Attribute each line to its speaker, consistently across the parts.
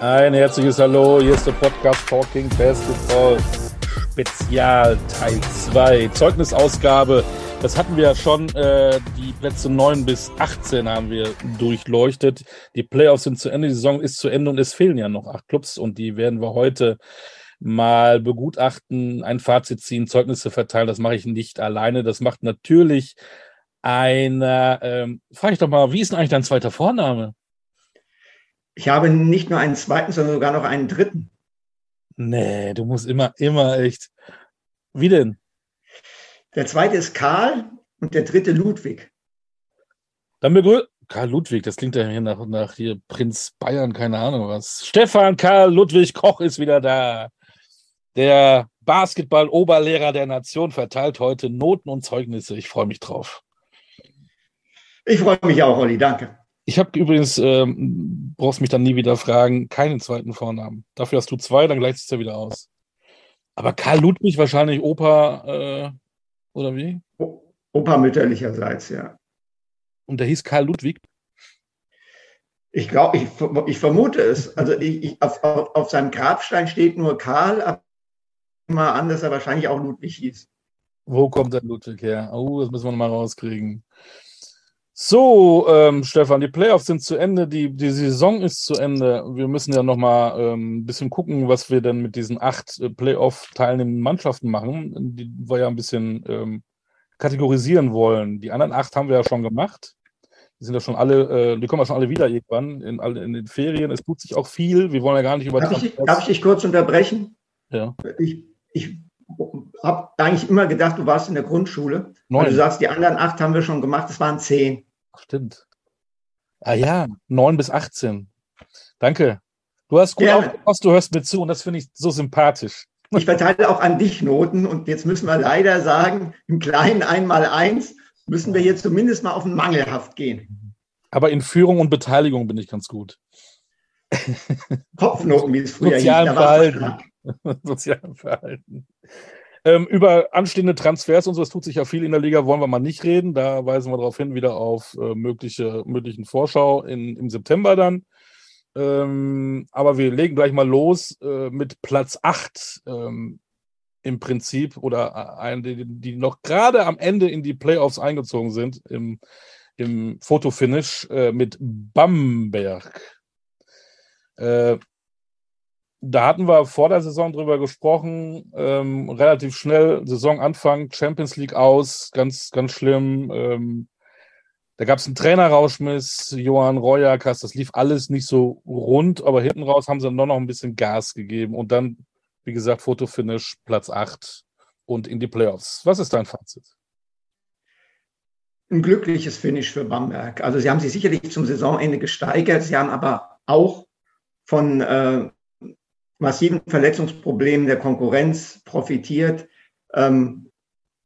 Speaker 1: Ein herzliches Hallo, hier ist der Podcast Talking Basketball Spezial Teil 2, Zeugnisausgabe. Das hatten wir ja schon, äh, die Plätze 9 bis 18 haben wir durchleuchtet. Die Playoffs sind zu Ende, die Saison ist zu Ende und es fehlen ja noch acht Clubs und die werden wir heute mal begutachten, ein Fazit ziehen, Zeugnisse verteilen. Das mache ich nicht alleine. Das macht natürlich einer, ähm, frage ich doch mal, wie ist denn eigentlich dein zweiter Vorname?
Speaker 2: Ich habe nicht nur einen zweiten, sondern sogar noch einen dritten.
Speaker 1: Nee, du musst immer, immer echt. Wie denn?
Speaker 2: Der zweite ist Karl und der dritte Ludwig.
Speaker 1: Dann begrüßen. Karl Ludwig, das klingt ja hier nach, nach hier Prinz Bayern, keine Ahnung was. Stefan Karl Ludwig Koch ist wieder da. Der Basketball-Oberlehrer der Nation verteilt heute Noten und Zeugnisse. Ich freue mich drauf.
Speaker 2: Ich freue mich auch, Olli, danke.
Speaker 1: Ich habe übrigens, ähm, brauchst mich dann nie wieder fragen, keinen zweiten Vornamen. Dafür hast du zwei, dann gleicht es ja wieder aus. Aber Karl Ludwig wahrscheinlich Opa, äh, oder wie?
Speaker 2: Opa mütterlicherseits, ja.
Speaker 1: Und der hieß Karl Ludwig?
Speaker 2: Ich glaube, ich, ich, vermute es. Also ich, ich, auf, auf, seinem Grabstein steht nur Karl, aber mal an, dass er wahrscheinlich auch Ludwig hieß.
Speaker 1: Wo kommt der Ludwig her? Oh, das müssen wir mal rauskriegen. So, ähm, Stefan, die Playoffs sind zu Ende, die, die Saison ist zu Ende. Wir müssen ja noch mal ähm, ein bisschen gucken, was wir denn mit diesen acht äh, Playoff-teilnehmenden Mannschaften machen, die wir ja ein bisschen ähm, kategorisieren wollen. Die anderen acht haben wir ja schon gemacht. Die sind ja schon alle, äh, die kommen ja schon alle wieder irgendwann in, in den Ferien. Es tut sich auch viel. Wir wollen ja gar nicht über.
Speaker 2: Darf ich, darf ich dich kurz unterbrechen?
Speaker 1: Ja.
Speaker 2: Ich, ich habe eigentlich immer gedacht, du warst in der Grundschule. Neun. du sagst, die anderen acht haben wir schon gemacht, es waren zehn.
Speaker 1: Stimmt. Ah ja, 9 bis 18. Danke. Du hast gut ja. aufgepasst, du hörst mir zu und das finde ich so sympathisch.
Speaker 2: Ich verteile auch an dich Noten und jetzt müssen wir leider sagen, im kleinen Einmal-Eins müssen wir hier zumindest mal auf den Mangelhaft gehen.
Speaker 1: Aber in Führung und Beteiligung bin ich ganz gut.
Speaker 2: Kopfnoten, wie es früher
Speaker 1: Sozialen hieß. Verhalten. Sozialen Verhalten. Ähm, über anstehende Transfers und so, es tut sich ja viel in der Liga, wollen wir mal nicht reden. Da weisen wir darauf hin, wieder auf äh, mögliche, möglichen Vorschau in, im September dann. Ähm, aber wir legen gleich mal los äh, mit Platz 8 ähm, im Prinzip oder äh, ein, die, die noch gerade am Ende in die Playoffs eingezogen sind im, im Fotofinish äh, mit Bamberg. Äh, da hatten wir vor der Saison drüber gesprochen, ähm, relativ schnell Saisonanfang, Champions League aus, ganz, ganz schlimm. Ähm, da gab es einen Trainerrauschmiss, Johann Royakas, das lief alles nicht so rund, aber hinten raus haben sie dann noch ein bisschen Gas gegeben und dann, wie gesagt, Fotofinish, Platz 8 und in die Playoffs. Was ist dein Fazit?
Speaker 2: Ein glückliches Finish für Bamberg. Also sie haben sich sicherlich zum Saisonende gesteigert, sie haben aber auch von äh, massiven Verletzungsproblemen der Konkurrenz profitiert. Ähm,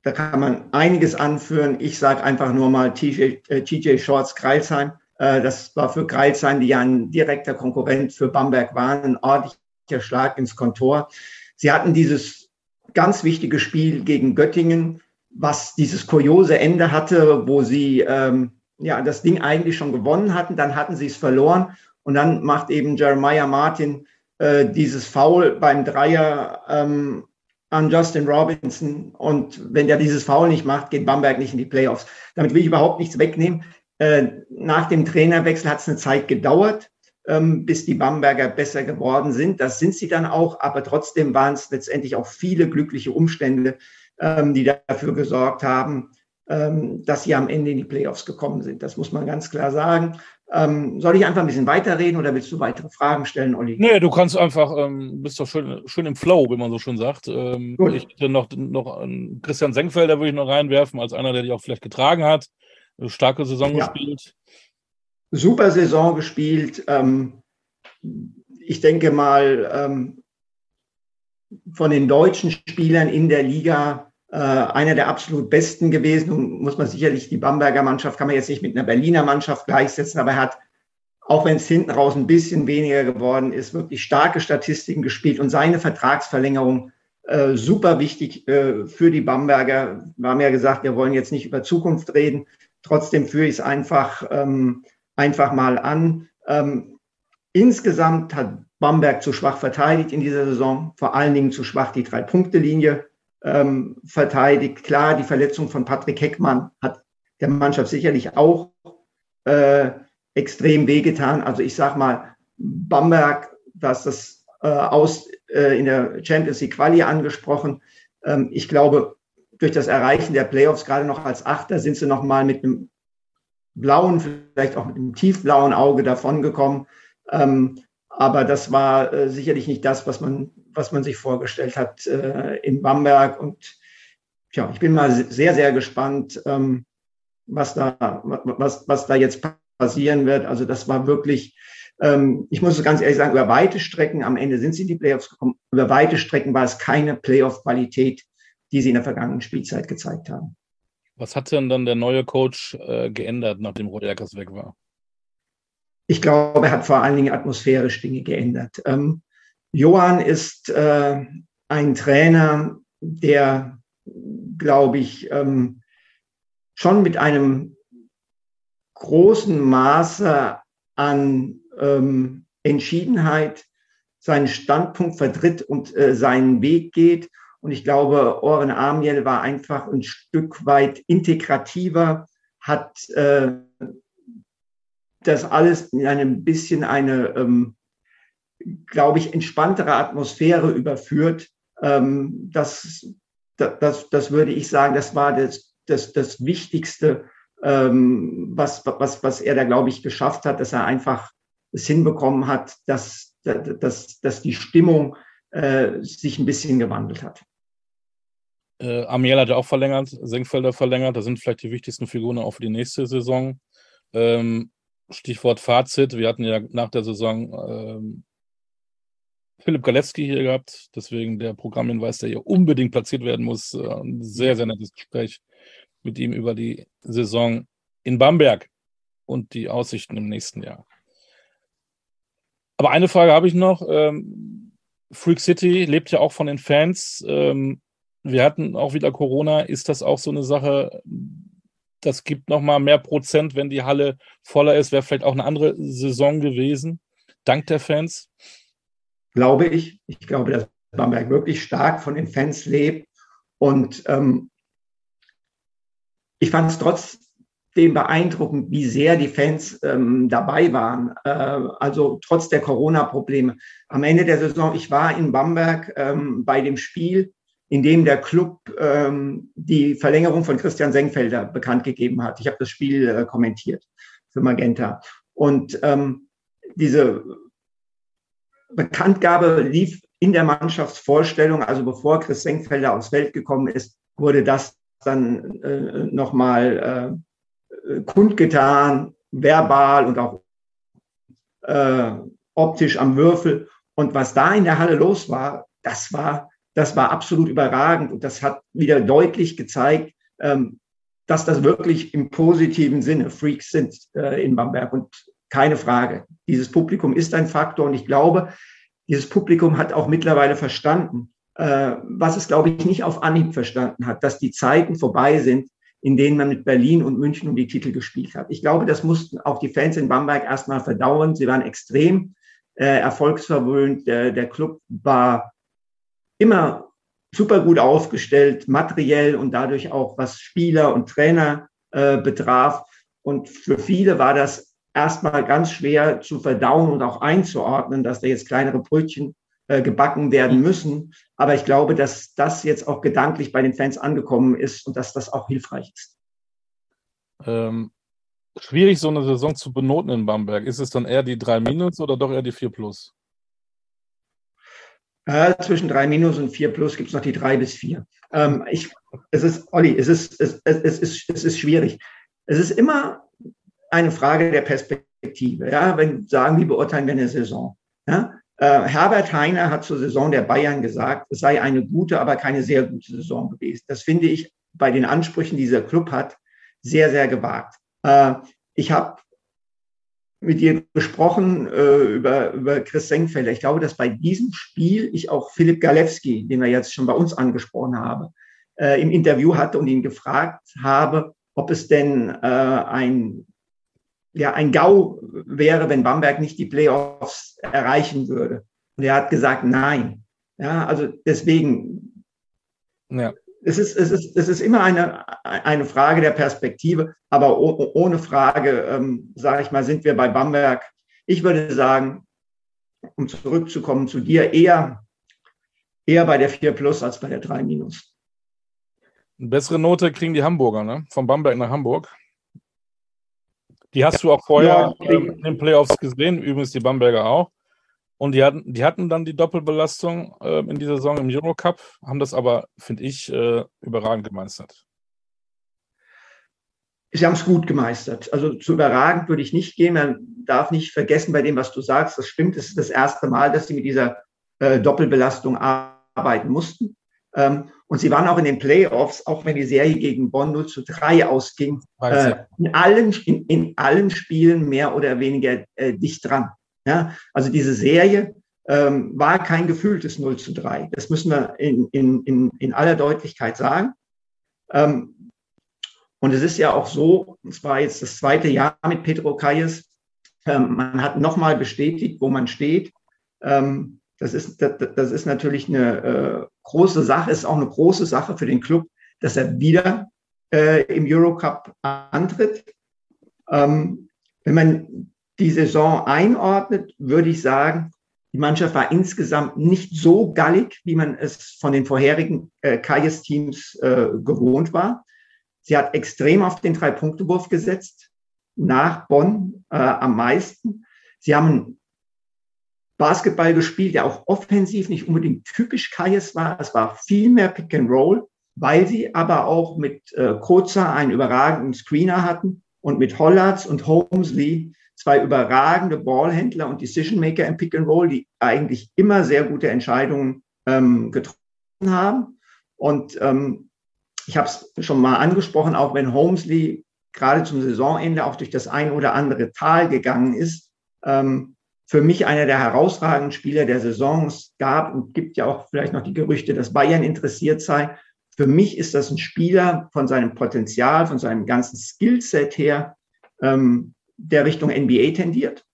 Speaker 2: da kann man einiges anführen. Ich sage einfach nur mal TJ, äh, Shorts Kreilsheim. Äh, das war für Kreilsheim, die ja ein direkter Konkurrent für Bamberg waren, ein ordentlicher Schlag ins Kontor. Sie hatten dieses ganz wichtige Spiel gegen Göttingen, was dieses kuriose Ende hatte, wo sie ähm, ja das Ding eigentlich schon gewonnen hatten, dann hatten sie es verloren und dann macht eben Jeremiah Martin äh, dieses Foul beim Dreier ähm, an Justin Robinson. Und wenn der dieses Foul nicht macht, geht Bamberg nicht in die Playoffs. Damit will ich überhaupt nichts wegnehmen. Äh, nach dem Trainerwechsel hat es eine Zeit gedauert, ähm, bis die Bamberger besser geworden sind. Das sind sie dann auch, aber trotzdem waren es letztendlich auch viele glückliche Umstände, ähm, die dafür gesorgt haben, ähm, dass sie am Ende in die Playoffs gekommen sind. Das muss man ganz klar sagen. Ähm, soll ich einfach ein bisschen weiterreden oder willst du weitere Fragen stellen, Olli?
Speaker 1: Nee, du kannst einfach, ähm, bist doch schön, schön im Flow, wie man so schön sagt. Ähm, ich hätte noch, noch Christian Senkfelder würde ich noch reinwerfen, als einer, der dich auch vielleicht getragen hat. Starke Saison ja. gespielt.
Speaker 2: Super Saison gespielt. Ähm, ich denke mal, ähm, von den deutschen Spielern in der Liga äh, einer der absolut besten gewesen. Und muss man sicherlich die Bamberger Mannschaft kann man jetzt nicht mit einer Berliner Mannschaft gleichsetzen, aber er hat, auch wenn es hinten raus ein bisschen weniger geworden ist, wirklich starke Statistiken gespielt und seine Vertragsverlängerung äh, super wichtig äh, für die Bamberger. Wir haben ja gesagt, wir wollen jetzt nicht über Zukunft reden. Trotzdem führe ich es einfach, ähm, einfach mal an. Ähm, insgesamt hat Bamberg zu schwach verteidigt in dieser Saison, vor allen Dingen zu schwach die Drei-Punkte-Linie ähm, verteidigt. Klar, die Verletzung von Patrick Heckmann hat der Mannschaft sicherlich auch äh, extrem wehgetan. Also ich sag mal, Bamberg, dass das äh, aus äh, in der Champions League Quali angesprochen. Ähm, ich glaube, durch das Erreichen der Playoffs, gerade noch als Achter, sind sie nochmal mit einem blauen, vielleicht auch mit einem tiefblauen Auge davongekommen. Ähm, aber das war äh, sicherlich nicht das, was man, was man sich vorgestellt hat äh, in Bamberg. Und tja, ich bin mal sehr, sehr gespannt, ähm, was, da, was, was da jetzt passieren wird. Also das war wirklich, ähm, ich muss es ganz ehrlich sagen, über weite Strecken, am Ende sind sie in die Playoffs gekommen, über weite Strecken war es keine Playoff-Qualität, die sie in der vergangenen Spielzeit gezeigt haben.
Speaker 1: Was hat denn dann der neue Coach äh, geändert, nachdem Roderkers weg war?
Speaker 2: Ich glaube, er hat vor allen Dingen atmosphärisch Dinge geändert. Ähm, Johann ist äh, ein Trainer, der, glaube ich, ähm, schon mit einem großen Maße an ähm, Entschiedenheit seinen Standpunkt vertritt und äh, seinen Weg geht. Und ich glaube, Oren Amiel war einfach ein Stück weit integrativer, hat äh, das alles in einem bisschen eine, ähm, glaube ich, entspanntere Atmosphäre überführt. Ähm, das, das, das würde ich sagen, das war das, das, das Wichtigste, ähm, was, was, was er da, glaube ich, geschafft hat, dass er einfach es hinbekommen hat, dass, dass, dass die Stimmung äh, sich ein bisschen gewandelt hat.
Speaker 1: Äh, Amiel hat ja auch verlängert, Senkfelder verlängert. Das sind vielleicht die wichtigsten Figuren auch für die nächste Saison. Ähm, Stichwort Fazit. Wir hatten ja nach der Saison ähm, Philipp Galewski hier gehabt, deswegen der Programmhinweis, der hier unbedingt platziert werden muss. Äh, ein sehr, sehr nettes Gespräch mit ihm über die Saison in Bamberg und die Aussichten im nächsten Jahr. Aber eine Frage habe ich noch. Ähm, Freak City lebt ja auch von den Fans. Ähm, wir hatten auch wieder Corona. Ist das auch so eine Sache, das gibt nochmal mehr Prozent, wenn die Halle voller ist. Wäre vielleicht auch eine andere Saison gewesen, dank der Fans?
Speaker 2: Glaube ich. Ich glaube, dass Bamberg wirklich stark von den Fans lebt. Und ähm, ich fand es trotzdem beeindruckend, wie sehr die Fans ähm, dabei waren. Äh, also trotz der Corona-Probleme. Am Ende der Saison, ich war in Bamberg ähm, bei dem Spiel in dem der Club ähm, die Verlängerung von Christian Senkfelder bekannt gegeben hat. Ich habe das Spiel äh, kommentiert für Magenta. Und ähm, diese Bekanntgabe lief in der Mannschaftsvorstellung, also bevor Chris Senkfelder aufs Feld gekommen ist, wurde das dann äh, nochmal äh, kundgetan, verbal und auch äh, optisch am Würfel. Und was da in der Halle los war, das war das war absolut überragend. Und das hat wieder deutlich gezeigt, ähm, dass das wirklich im positiven Sinne Freaks sind äh, in Bamberg. Und keine Frage. Dieses Publikum ist ein Faktor und ich glaube, dieses Publikum hat auch mittlerweile verstanden, äh, was es, glaube ich, nicht auf Anhieb verstanden hat, dass die Zeiten vorbei sind, in denen man mit Berlin und München um die Titel gespielt hat. Ich glaube, das mussten auch die Fans in Bamberg erstmal verdauern. Sie waren extrem äh, erfolgsverwöhnt. Der, der Club war immer super gut aufgestellt, materiell und dadurch auch was Spieler und Trainer äh, betraf. Und für viele war das erstmal ganz schwer zu verdauen und auch einzuordnen, dass da jetzt kleinere Brötchen äh, gebacken werden mhm. müssen. Aber ich glaube, dass das jetzt auch gedanklich bei den Fans angekommen ist und dass das auch hilfreich ist.
Speaker 1: Ähm, schwierig, so eine Saison zu benoten in Bamberg. Ist es dann eher die 3 Minus oder doch eher die 4 Plus?
Speaker 2: Äh, zwischen 3 minus und 4 plus gibt es noch die 3 bis 4. Ähm, ich, es ist, Olli, es ist, es, es, ist, es ist schwierig. Es ist immer eine Frage der Perspektive. Ja? Wenn sagen, wie beurteilen wir eine Saison? Ja? Äh, Herbert Heiner hat zur Saison der Bayern gesagt, es sei eine gute, aber keine sehr gute Saison gewesen. Das finde ich bei den Ansprüchen, die dieser Club hat, sehr, sehr gewagt. Äh, ich habe mit dir gesprochen äh, über, über Chris Senkfelder. Ich glaube, dass bei diesem Spiel ich auch Philipp Galewski, den wir jetzt schon bei uns angesprochen haben, äh, im Interview hatte und ihn gefragt habe, ob es denn äh, ein ja ein GAU wäre, wenn Bamberg nicht die Playoffs erreichen würde. Und er hat gesagt, nein. Ja, also deswegen, ja. es, ist, es, ist, es ist immer eine, eine Frage der Perspektive, aber ohne Frage, ähm, sage ich mal, sind wir bei Bamberg. Ich würde sagen, um zurückzukommen zu dir, eher, eher bei der 4 Plus als bei der 3 Minus.
Speaker 1: Eine bessere Note kriegen die Hamburger, ne? Von Bamberg nach Hamburg. Die hast du auch vorher ja, ähm, in den Playoffs gesehen, übrigens die Bamberger auch. Und die hatten, die hatten dann die Doppelbelastung äh, in dieser Saison im Eurocup, haben das aber, finde ich, äh, überragend gemeistert.
Speaker 2: Sie haben es gut gemeistert. Also zu überragend würde ich nicht gehen. Man darf nicht vergessen bei dem, was du sagst. Das stimmt. Es ist das erste Mal, dass sie mit dieser äh, Doppelbelastung arbeiten mussten. Ähm, und sie waren auch in den Playoffs, auch wenn die Serie gegen Bonn 0 zu 3 ausging, äh, in, allen, in, in, allen Spielen mehr oder weniger äh, dicht dran. Ja? Also diese Serie ähm, war kein gefühltes 0 zu 3. Das müssen wir in, in, in, in aller Deutlichkeit sagen. Ähm, und es ist ja auch so, es war jetzt das zweite Jahr mit Petro Kayes, ähm, man hat nochmal bestätigt, wo man steht. Ähm, das ist, das, das ist natürlich eine äh, große Sache, ist auch eine große Sache für den Club, dass er wieder äh, im Eurocup antritt. Ähm, wenn man die Saison einordnet, würde ich sagen, die Mannschaft war insgesamt nicht so gallig, wie man es von den vorherigen äh, Kayes-Teams äh, gewohnt war. Sie hat extrem auf den Drei-Punkte-Wurf gesetzt, nach Bonn äh, am meisten. Sie haben Basketball gespielt, der auch offensiv nicht unbedingt typisch Kayes war. Es war viel mehr Pick and Roll, weil sie aber auch mit äh, Koza einen überragenden Screener hatten und mit Hollatz und Holmesley zwei überragende Ballhändler und Decision Maker im Pick and Roll, die eigentlich immer sehr gute Entscheidungen ähm, getroffen haben. Und ähm, ich habe es schon mal angesprochen, auch wenn Holmesley gerade zum Saisonende auch durch das ein oder andere Tal gegangen ist, ähm, für mich einer der herausragenden Spieler der Saisons gab und gibt ja auch vielleicht noch die Gerüchte, dass Bayern interessiert sei. Für mich ist das ein Spieler von seinem Potenzial, von seinem ganzen Skillset her, ähm, der Richtung NBA tendiert.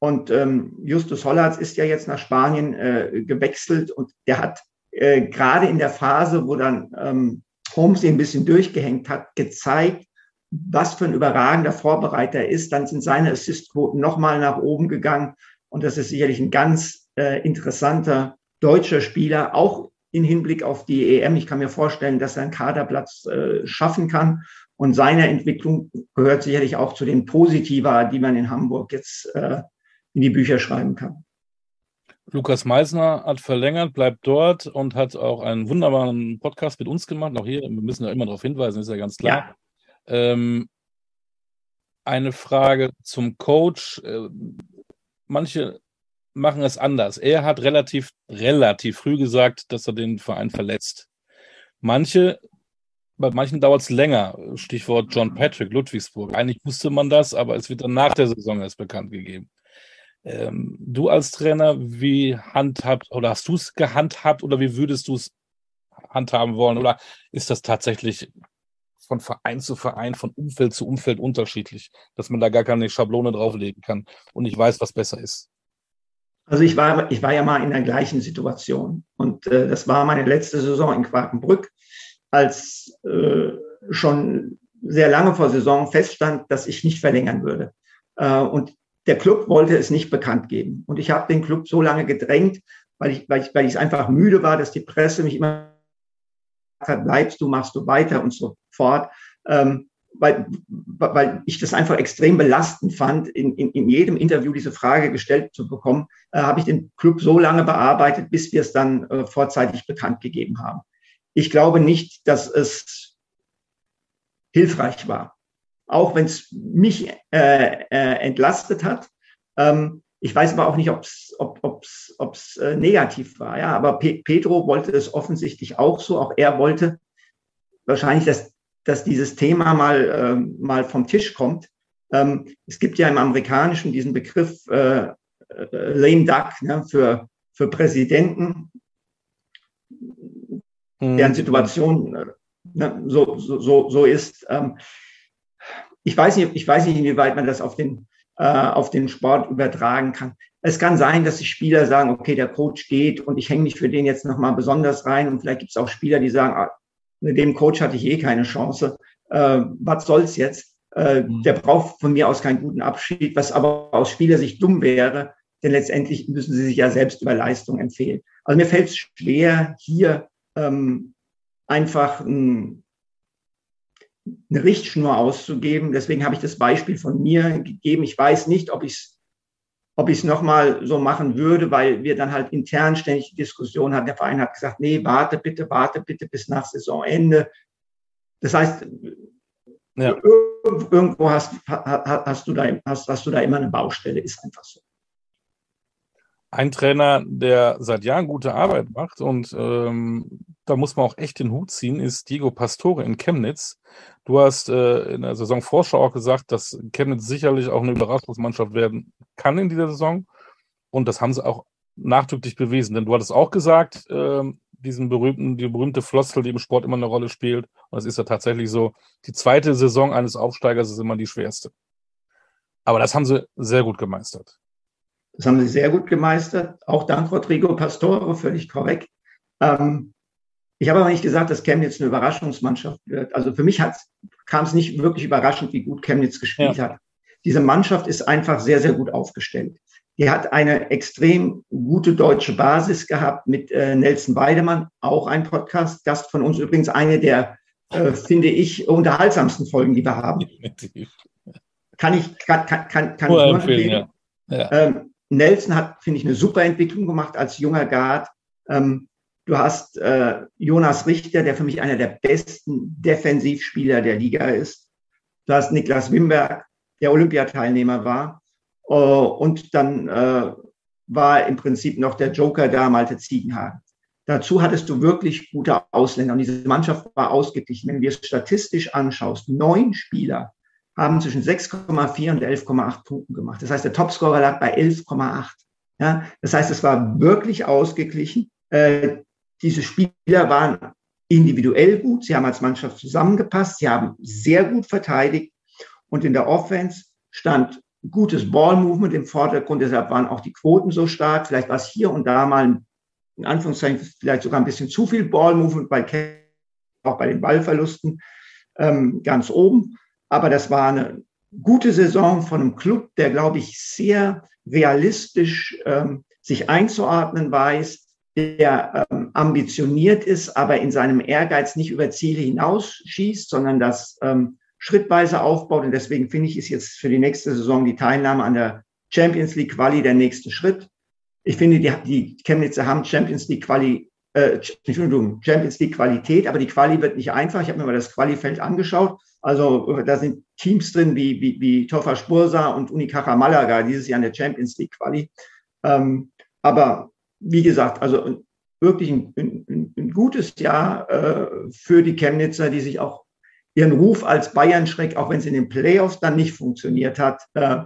Speaker 2: Und ähm, Justus Hollatz ist ja jetzt nach Spanien äh, gewechselt und der hat äh, gerade in der Phase, wo dann ähm, Holmes ihn ein bisschen durchgehängt hat, gezeigt, was für ein überragender Vorbereiter er ist. Dann sind seine Assistquoten nochmal nach oben gegangen. Und das ist sicherlich ein ganz äh, interessanter deutscher Spieler, auch in Hinblick auf die EM. Ich kann mir vorstellen, dass er einen Kaderplatz äh, schaffen kann. Und seine Entwicklung gehört sicherlich auch zu den Positiva, die man in Hamburg jetzt äh, in die Bücher schreiben kann.
Speaker 1: Lukas Meisner hat verlängert, bleibt dort und hat auch einen wunderbaren Podcast mit uns gemacht. Auch hier, wir müssen ja immer darauf hinweisen, ist ja ganz klar. Ja. Ähm, eine Frage zum Coach. Manche machen es anders. Er hat relativ, relativ früh gesagt, dass er den Verein verletzt. Manche, bei manchen dauert es länger. Stichwort John Patrick, Ludwigsburg. Eigentlich wusste man das, aber es wird dann nach der Saison erst bekannt gegeben. Ähm, du als Trainer, wie handhabt oder hast du es gehandhabt oder wie würdest du es handhaben wollen? Oder ist das tatsächlich von Verein zu Verein, von Umfeld zu Umfeld unterschiedlich, dass man da gar keine Schablone drauflegen kann und ich weiß, was besser ist.
Speaker 2: Also ich war, ich war ja mal in der gleichen Situation und äh, das war meine letzte Saison in Quakenbrück, als äh, schon sehr lange vor Saison feststand, dass ich nicht verlängern würde. Äh, und der Club wollte es nicht bekannt geben. Und ich habe den Club so lange gedrängt, weil ich, weil ich, weil ich einfach müde war, dass die Presse mich immer bleibst du, machst du weiter und so fort. Ähm, weil, weil ich das einfach extrem belastend fand, in, in, in jedem Interview diese Frage gestellt zu bekommen, äh, habe ich den Club so lange bearbeitet, bis wir es dann äh, vorzeitig bekannt gegeben haben. Ich glaube nicht, dass es hilfreich war, auch wenn es mich äh, äh, entlastet hat. Ähm, ich weiß aber auch nicht, ob's, ob es ob's, ob's, äh, negativ war. Ja, aber Pe Pedro wollte es offensichtlich auch so. Auch er wollte wahrscheinlich, dass, dass dieses Thema mal, äh, mal vom Tisch kommt. Ähm, es gibt ja im Amerikanischen diesen Begriff äh, äh, lame duck ne, für, für Präsidenten, mhm. deren Situation äh, ne, so, so, so ist. Ähm, ich weiß nicht, ich weiß nicht, inwieweit man das auf den, äh, auf den Sport übertragen kann. Es kann sein, dass die Spieler sagen, okay, der Coach geht und ich hänge mich für den jetzt nochmal besonders rein. Und vielleicht gibt es auch Spieler, die sagen, ah, mit dem Coach hatte ich eh keine Chance. Äh, was soll's jetzt? Äh, mhm. Der braucht von mir aus keinen guten Abschied, was aber aus Spielersicht dumm wäre, denn letztendlich müssen sie sich ja selbst über Leistung empfehlen. Also mir fällt es schwer, hier ähm, einfach ein, eine Richtschnur auszugeben. Deswegen habe ich das Beispiel von mir gegeben. Ich weiß nicht, ob ich es ob ich es nochmal so machen würde, weil wir dann halt intern ständig Diskussionen hatten. Der Verein hat gesagt, nee, warte bitte, warte bitte bis nach Saisonende. Das heißt, ja. irgendwo hast, hast, du da, hast, hast du da immer eine Baustelle, ist einfach so.
Speaker 1: Ein Trainer, der seit Jahren gute Arbeit macht und ähm, da muss man auch echt den Hut ziehen, ist Diego Pastore in Chemnitz. Du hast äh, in der Saisonvorschau auch gesagt, dass Chemnitz sicherlich auch eine Überraschungsmannschaft werden kann in dieser Saison. Und das haben sie auch nachdrücklich bewiesen. Denn du hattest auch gesagt, äh, diesen berühmten, die berühmte Floskel, die im Sport immer eine Rolle spielt. Und es ist ja tatsächlich so, die zweite Saison eines Aufsteigers ist immer die schwerste. Aber das haben sie sehr gut gemeistert.
Speaker 2: Das haben sie sehr gut gemeistert. Auch dank Rodrigo Pastore, völlig korrekt. Ähm, ich habe aber nicht gesagt, dass Chemnitz eine Überraschungsmannschaft wird. Also für mich kam es nicht wirklich überraschend, wie gut Chemnitz gespielt ja. hat. Diese Mannschaft ist einfach sehr, sehr gut aufgestellt. Die hat eine extrem gute deutsche Basis gehabt mit äh, Nelson Weidemann, auch ein Podcast-Gast von uns, übrigens eine der, äh, finde ich, unterhaltsamsten Folgen, die wir haben. Kann ich, kann, kann, kann, kann ich nur empfehlen. Ja. Ja. Ähm, Nelson hat, finde ich, eine super Entwicklung gemacht als junger Guard. Ähm, du hast äh, Jonas Richter, der für mich einer der besten Defensivspieler der Liga ist. Du hast Niklas Wimberg, der Olympiateilnehmer war. Äh, und dann äh, war im Prinzip noch der Joker da, Malte Ziegenhagen. Dazu hattest du wirklich gute Ausländer und diese Mannschaft war ausgeglichen. Wenn du es statistisch anschaust, neun Spieler haben zwischen 6,4 und 11,8 Punkten gemacht. Das heißt, der Topscorer lag bei 11,8. Ja, das heißt, es war wirklich ausgeglichen. Äh, diese Spieler waren individuell gut. Sie haben als Mannschaft zusammengepasst. Sie haben sehr gut verteidigt. Und in der Offense stand gutes Ballmovement im Vordergrund. Deshalb waren auch die Quoten so stark. Vielleicht war es hier und da mal in Anführungszeichen vielleicht sogar ein bisschen zu viel Ballmovement bei auch bei den Ballverlusten ähm, ganz oben. Aber das war eine gute Saison von einem Club, der, glaube ich, sehr realistisch ähm, sich einzuordnen weiß, der ähm, ambitioniert ist, aber in seinem Ehrgeiz nicht über Ziele hinausschießt, sondern das ähm, schrittweise aufbaut. Und deswegen finde ich, ist jetzt für die nächste Saison die Teilnahme an der Champions League Quali der nächste Schritt. Ich finde, die, die Chemnitzer haben Champions League Quali, äh, Entschuldigung, Champions League Qualität, aber die Quali wird nicht einfach. Ich habe mir mal das Qualifeld angeschaut. Also da sind Teams drin wie, wie, wie Tofa Spursa und Unicaja Malaga dieses Jahr in der Champions League Quali. Ähm, aber wie gesagt, also wirklich ein, ein, ein gutes Jahr äh, für die Chemnitzer, die sich auch ihren Ruf als Bayern-Schreck, auch wenn es in den Playoffs dann nicht funktioniert hat, äh,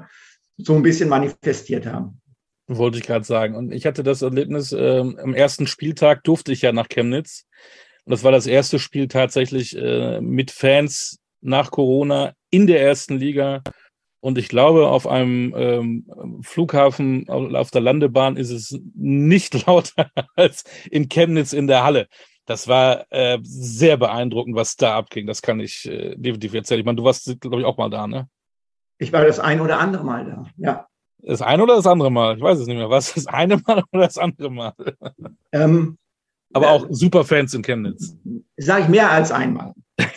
Speaker 2: so ein bisschen manifestiert haben.
Speaker 1: Wollte ich gerade sagen. Und ich hatte das Erlebnis, äh, am ersten Spieltag durfte ich ja nach Chemnitz. Und das war das erste Spiel tatsächlich äh, mit Fans nach Corona in der ersten Liga. Und ich glaube, auf einem ähm, Flughafen, auf der Landebahn ist es nicht lauter als in Chemnitz in der Halle. Das war äh, sehr beeindruckend, was da abging. Das kann ich äh, definitiv erzählen. Ich meine, du warst, glaube ich, auch mal da, ne?
Speaker 2: Ich war das ein oder andere Mal da, ja.
Speaker 1: Das eine oder das andere Mal? Ich weiß es nicht mehr. Was das eine Mal oder das andere Mal? Ähm, Aber auch super Fans in Chemnitz.
Speaker 2: Sage ich mehr als einmal.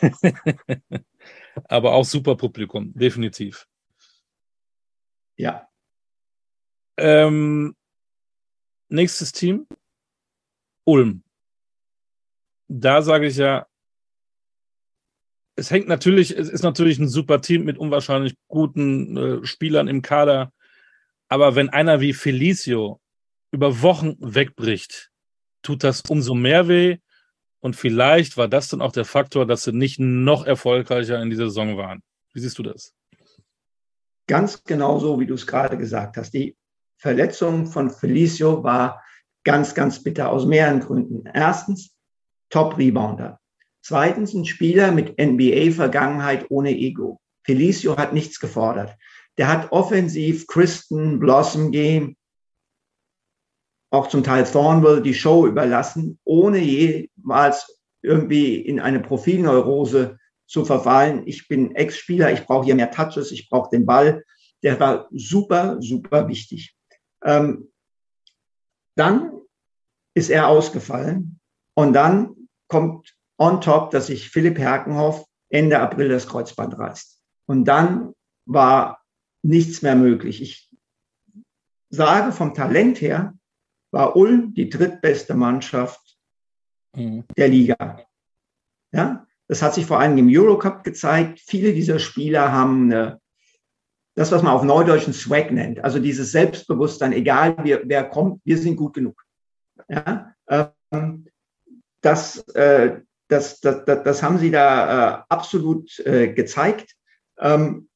Speaker 1: aber auch super Publikum, definitiv.
Speaker 2: Ja.
Speaker 1: Ähm, nächstes Team, Ulm. Da sage ich ja, es hängt natürlich, es ist natürlich ein super Team mit unwahrscheinlich guten äh, Spielern im Kader. Aber wenn einer wie Felicio über Wochen wegbricht, tut das umso mehr weh. Und vielleicht war das dann auch der Faktor, dass sie nicht noch erfolgreicher in dieser Saison waren. Wie siehst du das?
Speaker 2: Ganz genau so, wie du es gerade gesagt hast. Die Verletzung von Felicio war ganz, ganz bitter aus mehreren Gründen. Erstens, Top-Rebounder. Zweitens, ein Spieler mit NBA-Vergangenheit ohne Ego. Felicio hat nichts gefordert. Der hat offensiv Kristen, Blossom Game, auch zum Teil Thornwell die Show überlassen, ohne jemals irgendwie in eine Profilneurose zu verfallen. Ich bin Ex-Spieler, ich brauche hier mehr Touches, ich brauche den Ball. Der war super, super wichtig. Ähm, dann ist er ausgefallen und dann kommt on top, dass sich Philipp Herkenhoff Ende April das Kreuzband reißt. Und dann war nichts mehr möglich. Ich sage vom Talent her, war Ulm die drittbeste Mannschaft mhm. der Liga. Ja, das hat sich vor allem im Eurocup gezeigt. Viele dieser Spieler haben eine, das, was man auf Neudeutsch einen Swag nennt, also dieses Selbstbewusstsein, egal wer, wer kommt, wir sind gut genug. Ja, ähm, das, äh, das, das, das, das haben sie da äh, absolut äh, gezeigt. Ähm,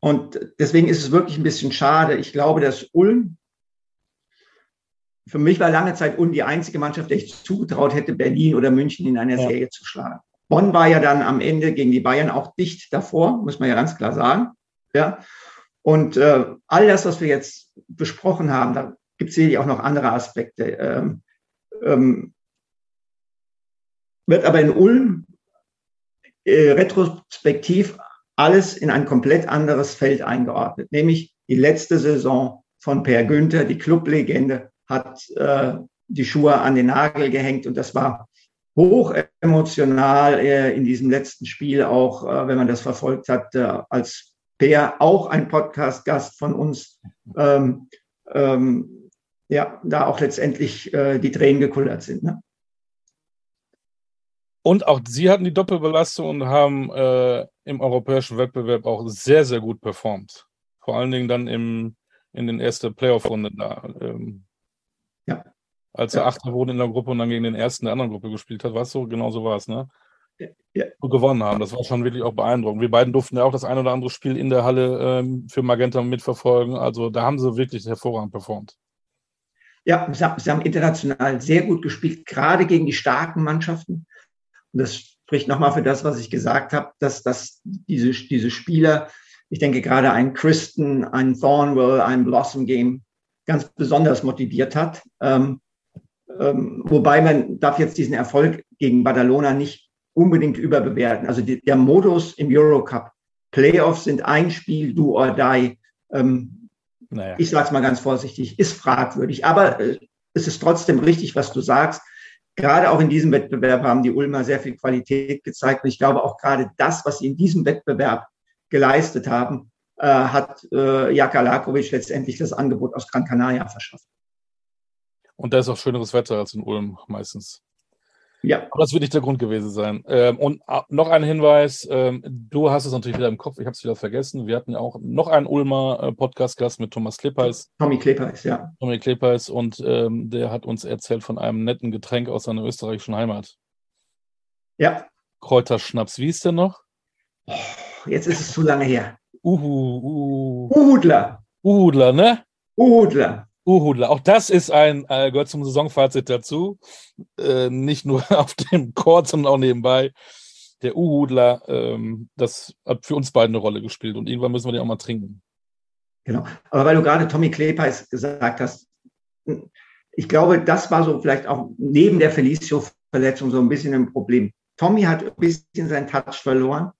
Speaker 2: und deswegen ist es wirklich ein bisschen schade. Ich glaube, dass Ulm für mich war lange Zeit Ulm die einzige Mannschaft, der ich zugetraut hätte, Berlin oder München in einer ja. Serie zu schlagen. Bonn war ja dann am Ende gegen die Bayern auch dicht davor, muss man ja ganz klar sagen. Ja. Und äh, all das, was wir jetzt besprochen haben, da gibt es sicherlich auch noch andere Aspekte. Ähm, ähm, wird aber in Ulm äh, retrospektiv alles in ein komplett anderes Feld eingeordnet, nämlich die letzte Saison von Per Günther, die Clublegende, hat äh, die Schuhe an den Nagel gehängt und das war hoch emotional äh, in diesem letzten Spiel, auch äh, wenn man das verfolgt hat, äh, als Per, auch ein Podcast-Gast von uns, ähm, ähm, ja, da auch letztendlich äh, die Tränen gekullert sind. Ne?
Speaker 1: Und auch sie hatten die Doppelbelastung und haben äh, im europäischen Wettbewerb auch sehr, sehr gut performt. Vor allen Dingen dann im, in den ersten Playoff-Runden da. Ähm. Als er ja. Achter wurde in der Gruppe und dann gegen den ersten der anderen Gruppe gespielt hat, was so, genau so war es, ne? Ja. Und gewonnen haben. Das war schon wirklich auch beeindruckend. Wir beiden durften ja auch das ein oder andere Spiel in der Halle ähm, für Magenta mitverfolgen. Also da haben sie wirklich hervorragend performt.
Speaker 2: Ja, sie haben international sehr gut gespielt, gerade gegen die starken Mannschaften. Und das spricht nochmal für das, was ich gesagt habe, dass, dass diese, diese Spieler, ich denke gerade ein Kristen, ein Thornwell, ein Blossom Game, ganz besonders motiviert hat. Ähm, ähm, wobei man darf jetzt diesen Erfolg gegen Badalona nicht unbedingt überbewerten. Also die, der Modus im Eurocup, Playoffs sind ein Spiel, do or die. Ähm, naja. Ich sage es mal ganz vorsichtig, ist fragwürdig. Aber äh, es ist trotzdem richtig, was du sagst. Gerade auch in diesem Wettbewerb haben die Ulmer sehr viel Qualität gezeigt. Und ich glaube auch gerade das, was sie in diesem Wettbewerb geleistet haben, äh, hat äh, Jaka Lakovic letztendlich das Angebot aus Gran Canaria verschafft.
Speaker 1: Und da ist auch schöneres Wetter als in Ulm meistens. Ja. Aber das wird nicht der Grund gewesen sein. Ähm, und äh, noch ein Hinweis: ähm, Du hast es natürlich wieder im Kopf, ich habe es wieder vergessen. Wir hatten ja auch noch einen Ulmer äh, Podcast-Gast mit Thomas Kleppeis.
Speaker 2: Tommy Kleppeis, ja.
Speaker 1: Tommy Kleppeis und ähm, der hat uns erzählt von einem netten Getränk aus seiner österreichischen Heimat.
Speaker 2: Ja.
Speaker 1: Kräuterschnaps. Wie ist der noch?
Speaker 2: Oh, jetzt ist es zu lange her.
Speaker 1: Uhu, uhu.
Speaker 2: Uhudler.
Speaker 1: Uhudler, ne?
Speaker 2: Uhudler.
Speaker 1: Uhudler. Auch das ist ein, äh, gehört zum Saisonfazit dazu. Äh, nicht nur auf dem Court, sondern auch nebenbei. Der Uhudler, ähm, das hat für uns beide eine Rolle gespielt und irgendwann müssen wir den auch mal trinken.
Speaker 2: Genau. Aber weil du gerade Tommy Klepeis gesagt hast, ich glaube, das war so vielleicht auch neben der Felicio-Verletzung so ein bisschen ein Problem. Tommy hat ein bisschen seinen Touch verloren.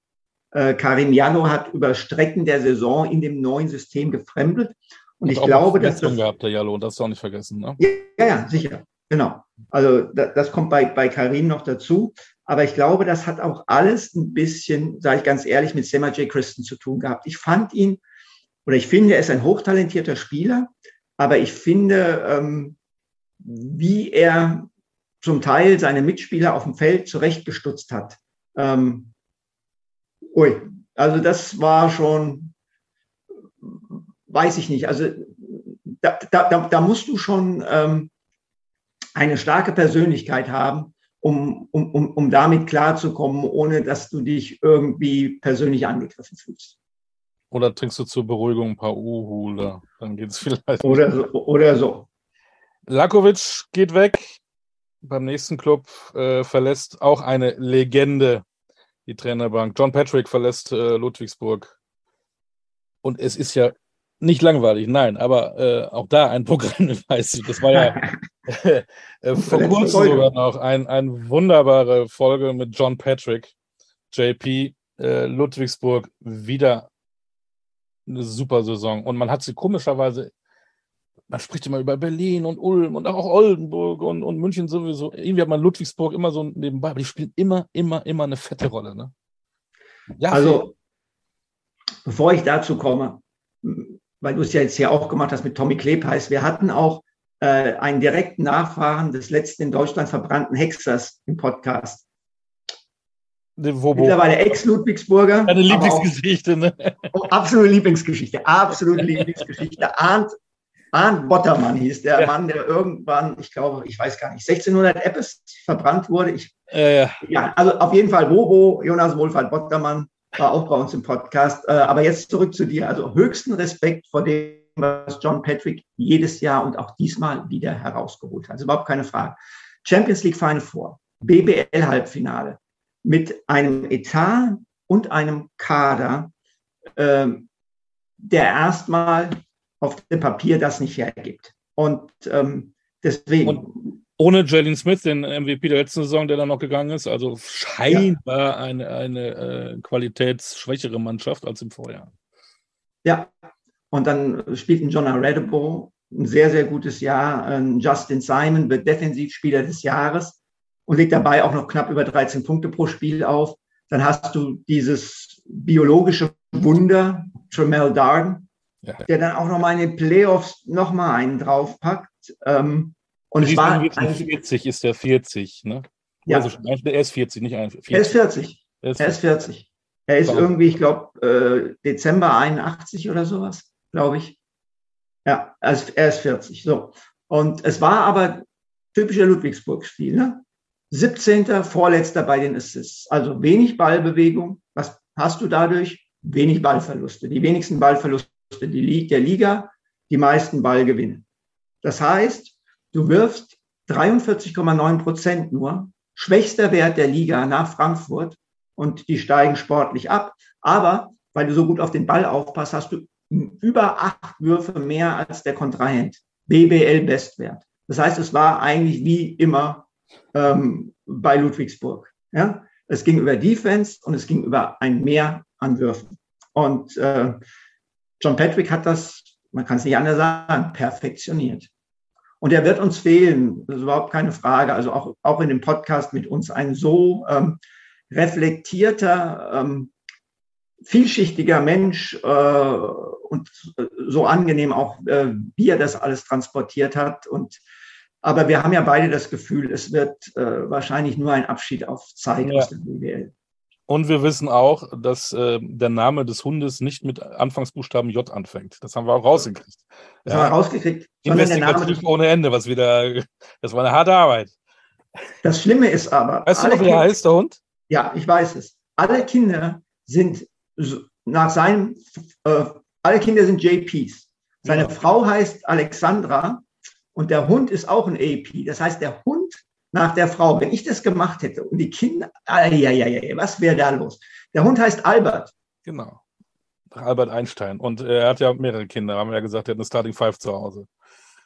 Speaker 2: Äh, Karim Jano hat über Strecken der Saison in dem neuen System gefremdet. Und, und ich glaube, dass
Speaker 1: das gehabt, der Jalo, das du auch nicht vergessen, ne?
Speaker 2: Ja, ja, sicher. Genau. Also das, das kommt bei, bei Karim noch dazu. Aber ich glaube, das hat auch alles ein bisschen, sage ich ganz ehrlich, mit Sema J. Christen zu tun gehabt. Ich fand ihn, oder ich finde, er ist ein hochtalentierter Spieler, aber ich finde, ähm, wie er zum Teil seine Mitspieler auf dem Feld zurechtgestutzt hat, ähm, Ui, also das war schon, weiß ich nicht. Also da, da, da musst du schon ähm, eine starke Persönlichkeit haben, um, um, um, um damit klarzukommen, ohne dass du dich irgendwie persönlich angegriffen fühlst.
Speaker 1: Oder trinkst du zur Beruhigung ein paar Uhuler, dann geht es vielleicht.
Speaker 2: Oder so. Oder so.
Speaker 1: Lakovic geht weg. Beim nächsten Club äh, verlässt auch eine Legende die Trainerbank. John Patrick verlässt äh, Ludwigsburg. Und es ist ja nicht langweilig, nein, aber äh, auch da ein Programm, weißt du, das war ja äh, vor kurzem sogar noch ein, eine wunderbare Folge mit John Patrick, JP, äh, Ludwigsburg, wieder eine super Saison. Und man hat sie komischerweise, man spricht immer über Berlin und Ulm und auch Oldenburg und, und München sowieso. Irgendwie hat man Ludwigsburg immer so nebenbei, aber die spielen immer, immer, immer eine fette Rolle. Ne?
Speaker 2: Ja, also, bevor ich dazu komme, weil du es ja jetzt hier auch gemacht hast mit Tommy Klebheiß, wir hatten auch äh, einen direkten Nachfahren des letzten in Deutschland verbrannten Hexers im Podcast. Wo, wo? Mittlerweile Ex-Ludwigsburger.
Speaker 1: Deine Lieblingsgeschichte, ne?
Speaker 2: Oh, absolute Lieblingsgeschichte, absolute Lieblingsgeschichte. Arndt, Arndt Bottermann hieß der ja. Mann, der irgendwann, ich glaube, ich weiß gar nicht, 1600 Eppes verbrannt wurde. Ich, ja, ja. ja, also auf jeden Fall Bobo, Jonas Wohlfahrt Bottermann, war auch bei uns im Podcast. Äh, aber jetzt zurück zu dir. Also höchsten Respekt vor dem, was John Patrick jedes Jahr und auch diesmal wieder herausgeholt hat. Also überhaupt keine Frage. Champions League Final Four, BBL Halbfinale mit einem Etat und einem Kader, ähm, der erstmal auf dem Papier das nicht hergibt. Und ähm, deswegen. Und
Speaker 1: ohne Jalen Smith, den MVP der letzten Saison, der dann noch gegangen ist. Also scheinbar ja. eine, eine äh, qualitätsschwächere Mannschaft als im Vorjahr.
Speaker 2: Ja, und dann spielt ein John Redebo ein sehr, sehr gutes Jahr. Ein Justin Simon wird Defensivspieler des Jahres und legt dabei auch noch knapp über 13 Punkte pro Spiel auf. Dann hast du dieses biologische Wunder, Tremel Darden, ja. der dann auch nochmal in den Playoffs nochmal einen draufpackt. Ähm,
Speaker 1: und es war eigentlich 40 ist der 40, ne?
Speaker 2: Ja. Also,
Speaker 1: er ist 40, nicht 41.
Speaker 2: Er ist 40. Er ist 40. Er ist, 40. Er ist irgendwie, ich glaube, äh, Dezember 81 oder sowas, glaube ich. Ja, also er ist 40. So. Und es war aber typischer Ludwigsburg-Spiel. Ne? 17. Vorletzter bei den Assists. Also wenig Ballbewegung. Was hast du dadurch? Wenig Ballverluste. Die wenigsten Ballverluste der Liga, die meisten Ballgewinne. Das heißt, Du wirfst 43,9 Prozent nur, schwächster Wert der Liga nach Frankfurt und die steigen sportlich ab. Aber weil du so gut auf den Ball aufpasst, hast du über acht Würfe mehr als der Kontrahent. BBL Bestwert. Das heißt, es war eigentlich wie immer ähm, bei Ludwigsburg. Ja? Es ging über Defense und es ging über ein Mehr an Würfen. Und äh, John Patrick hat das, man kann es nicht anders sagen, perfektioniert. Und er wird uns fehlen, das ist überhaupt keine Frage. Also auch, auch in dem Podcast mit uns ein so ähm, reflektierter, ähm, vielschichtiger Mensch äh, und so angenehm auch, äh, wie er das alles transportiert hat. Und aber wir haben ja beide das Gefühl, es wird äh, wahrscheinlich nur ein Abschied auf Zeit ja. aus der BWL.
Speaker 1: Und wir wissen auch, dass äh, der Name des Hundes nicht mit Anfangsbuchstaben J anfängt. Das haben wir auch rausgekriegt.
Speaker 2: Das ja. haben wir rausgekriegt.
Speaker 1: Investigativ ohne Ende, was wieder, das war eine harte Arbeit.
Speaker 2: Das Schlimme ist aber.
Speaker 1: Weißt du noch, wie heißt, der Hund?
Speaker 2: Ja, ich weiß es. Alle Kinder sind nach seinem, äh, alle Kinder sind JPs. Seine ja. Frau heißt Alexandra und der Hund ist auch ein AP. Das heißt, der Hund nach der Frau. Wenn ich das gemacht hätte und die Kinder, ja, ja, ja, was wäre da los? Der Hund heißt Albert.
Speaker 1: Genau. Albert Einstein. Und er hat ja mehrere Kinder, haben wir ja gesagt, er hat eine Starting Five zu Hause.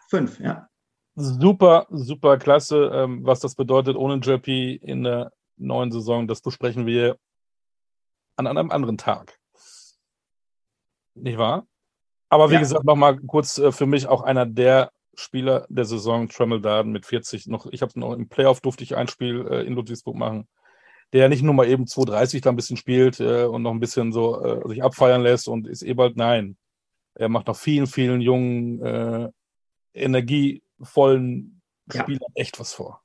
Speaker 2: Fünf, ja.
Speaker 1: Super, super klasse. Ähm, was das bedeutet ohne JP in der neuen Saison, das besprechen wir an einem anderen Tag. Nicht wahr? Aber wie ja. gesagt, nochmal kurz äh, für mich auch einer der Spieler der Saison, Tremel Darden mit 40 noch. Ich habe noch im Playoff durfte ich ein Spiel äh, in Ludwigsburg machen, der nicht nur mal eben 2,30 da ein bisschen spielt äh, und noch ein bisschen so äh, sich abfeiern lässt und ist eh bald nein. Er macht noch vielen, vielen jungen, äh, energievollen Spielern ja. echt was vor.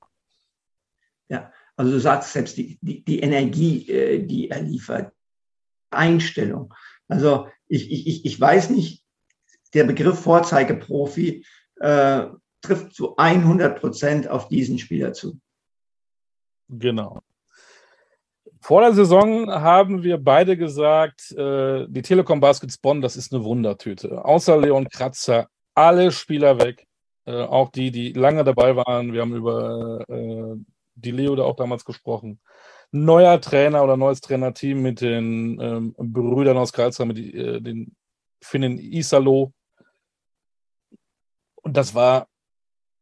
Speaker 2: Ja, also du sagst selbst die, die, die Energie, äh, die er liefert, Einstellung. Also ich, ich, ich weiß nicht, der Begriff Vorzeigeprofi äh, trifft zu 100 Prozent auf diesen Spieler zu.
Speaker 1: Genau. Vor der Saison haben wir beide gesagt, äh, die Telekom Baskets Bonn, das ist eine Wundertüte. Außer Leon Kratzer, alle Spieler weg. Äh, auch die, die lange dabei waren. Wir haben über äh, die Leo da auch damals gesprochen. neuer Trainer oder neues Trainerteam mit den ähm, Brüdern aus Karlsruhe, mit äh, den Finnen Isalo. Und das war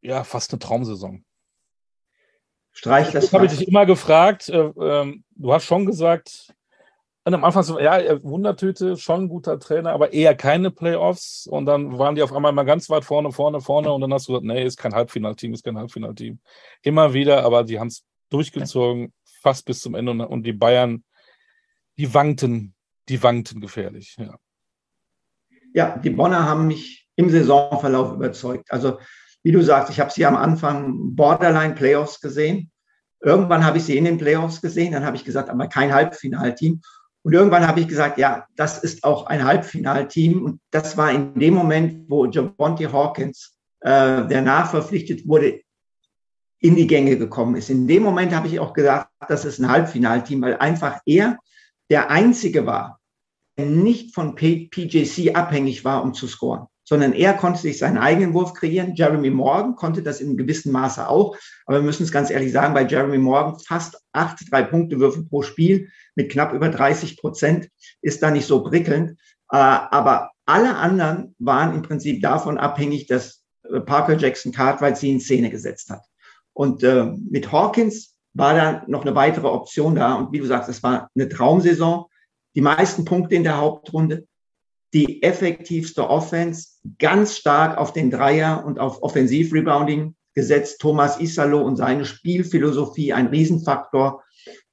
Speaker 1: ja fast eine Traumsaison. Streich das. Das habe ich dich immer gefragt. Äh, äh, du hast schon gesagt, am Anfang so, ja, Wundertüte, schon ein guter Trainer, aber eher keine Playoffs. Und dann waren die auf einmal mal ganz weit vorne, vorne, vorne. Und dann hast du gesagt, nee, ist kein Halbfinalteam, ist kein Halbfinalteam. Immer wieder, aber die haben es durchgezogen, fast bis zum Ende. Und die Bayern, die wankten, die wankten gefährlich. Ja,
Speaker 2: ja die Bonner haben mich im Saisonverlauf überzeugt. Also, wie du sagst, ich habe sie am Anfang Borderline Playoffs gesehen. Irgendwann habe ich sie in den Playoffs gesehen. Dann habe ich gesagt, aber kein Halbfinalteam. Und irgendwann habe ich gesagt, ja, das ist auch ein Halbfinalteam. Und das war in dem Moment, wo Javonte Hawkins, äh, der nachverpflichtet wurde, in die Gänge gekommen ist. In dem Moment habe ich auch gesagt, das ist ein Halbfinalteam, weil einfach er der Einzige war, der nicht von PJC abhängig war, um zu scoren sondern er konnte sich seinen eigenen Wurf kreieren. Jeremy Morgan konnte das in gewissem Maße auch. Aber wir müssen es ganz ehrlich sagen, bei Jeremy Morgan fast acht Drei-Punkte-Würfe pro Spiel mit knapp über 30 Prozent ist da nicht so prickelnd. Äh, aber alle anderen waren im Prinzip davon abhängig, dass äh, Parker Jackson Cartwright sie in Szene gesetzt hat. Und äh, mit Hawkins war da noch eine weitere Option da. Und wie du sagst, es war eine Traumsaison. Die meisten Punkte in der Hauptrunde, die effektivste Offense, ganz stark auf den Dreier und auf Offensiv-Rebounding gesetzt. Thomas Isalo und seine Spielphilosophie ein Riesenfaktor.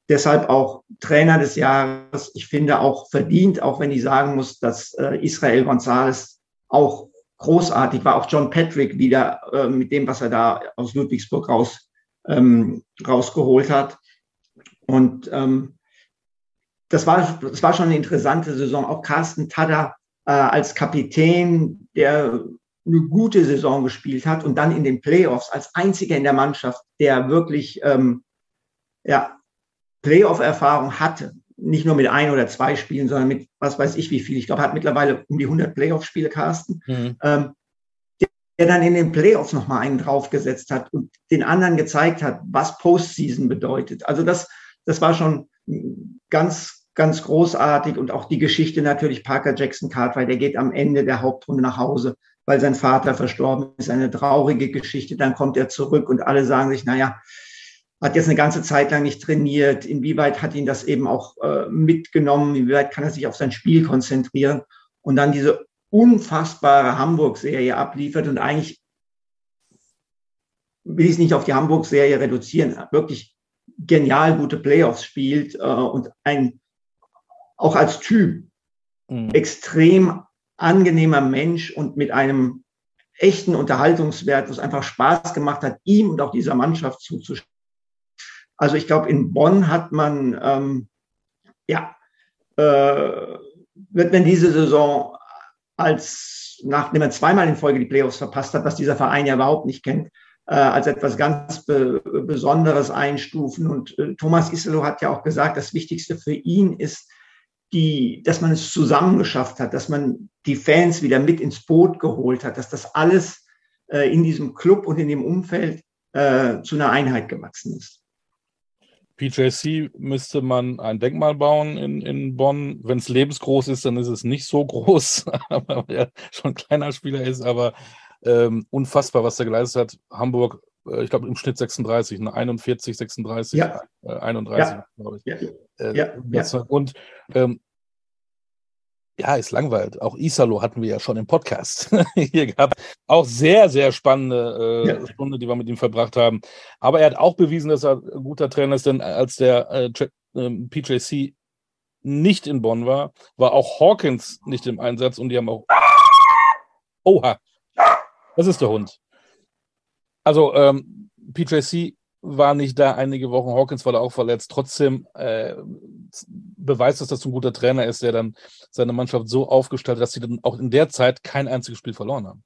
Speaker 2: Deshalb auch Trainer des Jahres. Ich finde auch verdient, auch wenn ich sagen muss, dass äh, Israel González auch großartig war. Auch John Patrick wieder äh, mit dem, was er da aus Ludwigsburg raus, ähm, rausgeholt hat. Und ähm, das war, das war schon eine interessante Saison. Auch Carsten Tada äh, als Kapitän, der eine gute Saison gespielt hat und dann in den Playoffs als einziger in der Mannschaft, der wirklich ähm, ja, Playoff-Erfahrung hatte. Nicht nur mit ein oder zwei Spielen, sondern mit was weiß ich wie viel. Ich glaube, hat mittlerweile um die 100 Playoff-Spiele, Carsten. Mhm. Ähm, der, der dann in den Playoffs nochmal einen draufgesetzt hat und den anderen gezeigt hat, was Postseason bedeutet. Also das, das war schon ganz, ganz großartig und auch die Geschichte natürlich Parker Jackson Cartwright, der geht am Ende der Hauptrunde nach Hause, weil sein Vater verstorben ist, eine traurige Geschichte, dann kommt er zurück und alle sagen sich, naja, hat jetzt eine ganze Zeit lang nicht trainiert, inwieweit hat ihn das eben auch äh, mitgenommen, inwieweit kann er sich auf sein Spiel konzentrieren? Und dann diese unfassbare Hamburg-Serie abliefert und eigentlich will ich es nicht auf die Hamburg-Serie reduzieren, wirklich genial gute Playoffs spielt äh, und ein auch als Typ mhm. extrem angenehmer Mensch und mit einem echten Unterhaltungswert, wo es einfach Spaß gemacht hat, ihm und auch dieser Mannschaft zuzuschauen. Also ich glaube, in Bonn hat man, ähm, ja, äh, wird man diese Saison als, nachdem er zweimal in Folge die Playoffs verpasst hat, was dieser Verein ja überhaupt nicht kennt, äh, als etwas ganz Be Besonderes einstufen. Und äh, Thomas Iselo hat ja auch gesagt, das Wichtigste für ihn ist, die, dass man es zusammen geschafft hat, dass man die Fans wieder mit ins Boot geholt hat, dass das alles äh, in diesem Club und in dem Umfeld äh, zu einer Einheit gewachsen ist.
Speaker 1: PJC müsste man ein Denkmal bauen in, in Bonn. Wenn es lebensgroß ist, dann ist es nicht so groß, weil er schon ein kleiner Spieler ist, aber ähm, unfassbar, was er geleistet hat. Hamburg, äh, ich glaube im Schnitt 36, ne? 41, 36, ja. äh, 31, ja. glaube ich. Ja. Äh, ja. ja. Und ähm, ja, ist langweilt. Auch Isalo hatten wir ja schon im Podcast hier gehabt. Auch sehr, sehr spannende äh, ja. Stunde, die wir mit ihm verbracht haben. Aber er hat auch bewiesen, dass er ein guter Trainer ist, denn als der äh, ähm, PJC nicht in Bonn war, war auch Hawkins nicht im Einsatz und die haben auch. Oha! Das ist der Hund. Also, ähm, PJC war nicht da einige Wochen. Hawkins war da auch verletzt. Trotzdem äh, beweist das, dass das ein guter Trainer ist, der dann seine Mannschaft so aufgestellt hat, dass sie dann auch in der Zeit kein einziges Spiel verloren haben.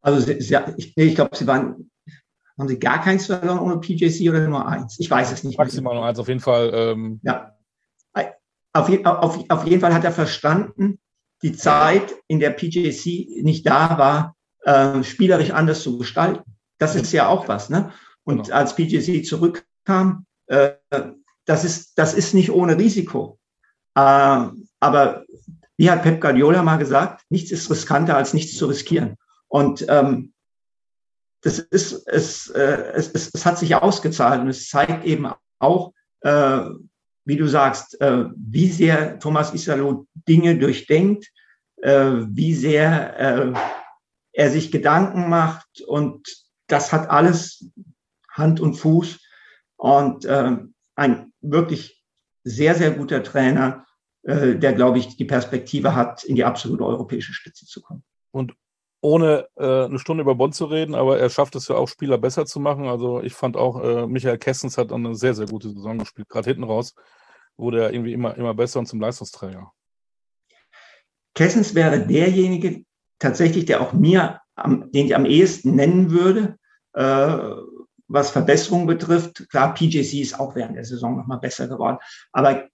Speaker 2: Also sie, sie, ich, ich glaube, sie waren, haben sie gar keins verloren ohne PJC oder nur eins? Ich weiß es nicht.
Speaker 1: Maximal nur eins, auf jeden Fall. Ähm,
Speaker 2: ja. Auf, auf, auf jeden Fall hat er verstanden, die Zeit, in der PJC nicht da war, äh, spielerisch anders zu gestalten. Das ist ja auch was. Ne? Und genau. als PGC zurückkam, äh, das ist, das ist nicht ohne Risiko. Äh, aber wie hat Pep Guardiola mal gesagt, nichts ist riskanter als nichts zu riskieren. Und ähm, das ist, es, äh, es, es, es hat sich ausgezahlt und es zeigt eben auch, äh, wie du sagst, äh, wie sehr Thomas Isalo Dinge durchdenkt, äh, wie sehr äh, er sich Gedanken macht und das hat alles Hand und Fuß und äh, ein wirklich sehr, sehr guter Trainer, äh, der, glaube ich, die Perspektive hat, in die absolute europäische Spitze zu kommen.
Speaker 1: Und ohne äh, eine Stunde über Bonn zu reden, aber er schafft es ja auch, Spieler besser zu machen. Also ich fand auch, äh, Michael Kessens hat eine sehr, sehr gute Saison gespielt. Gerade hinten raus wurde er irgendwie immer, immer besser und zum Leistungsträger.
Speaker 2: Kessens wäre derjenige tatsächlich, der auch mir, am, den ich am ehesten nennen würde, äh, was Verbesserungen betrifft. Klar, PJC ist auch während der Saison nochmal besser geworden. Aber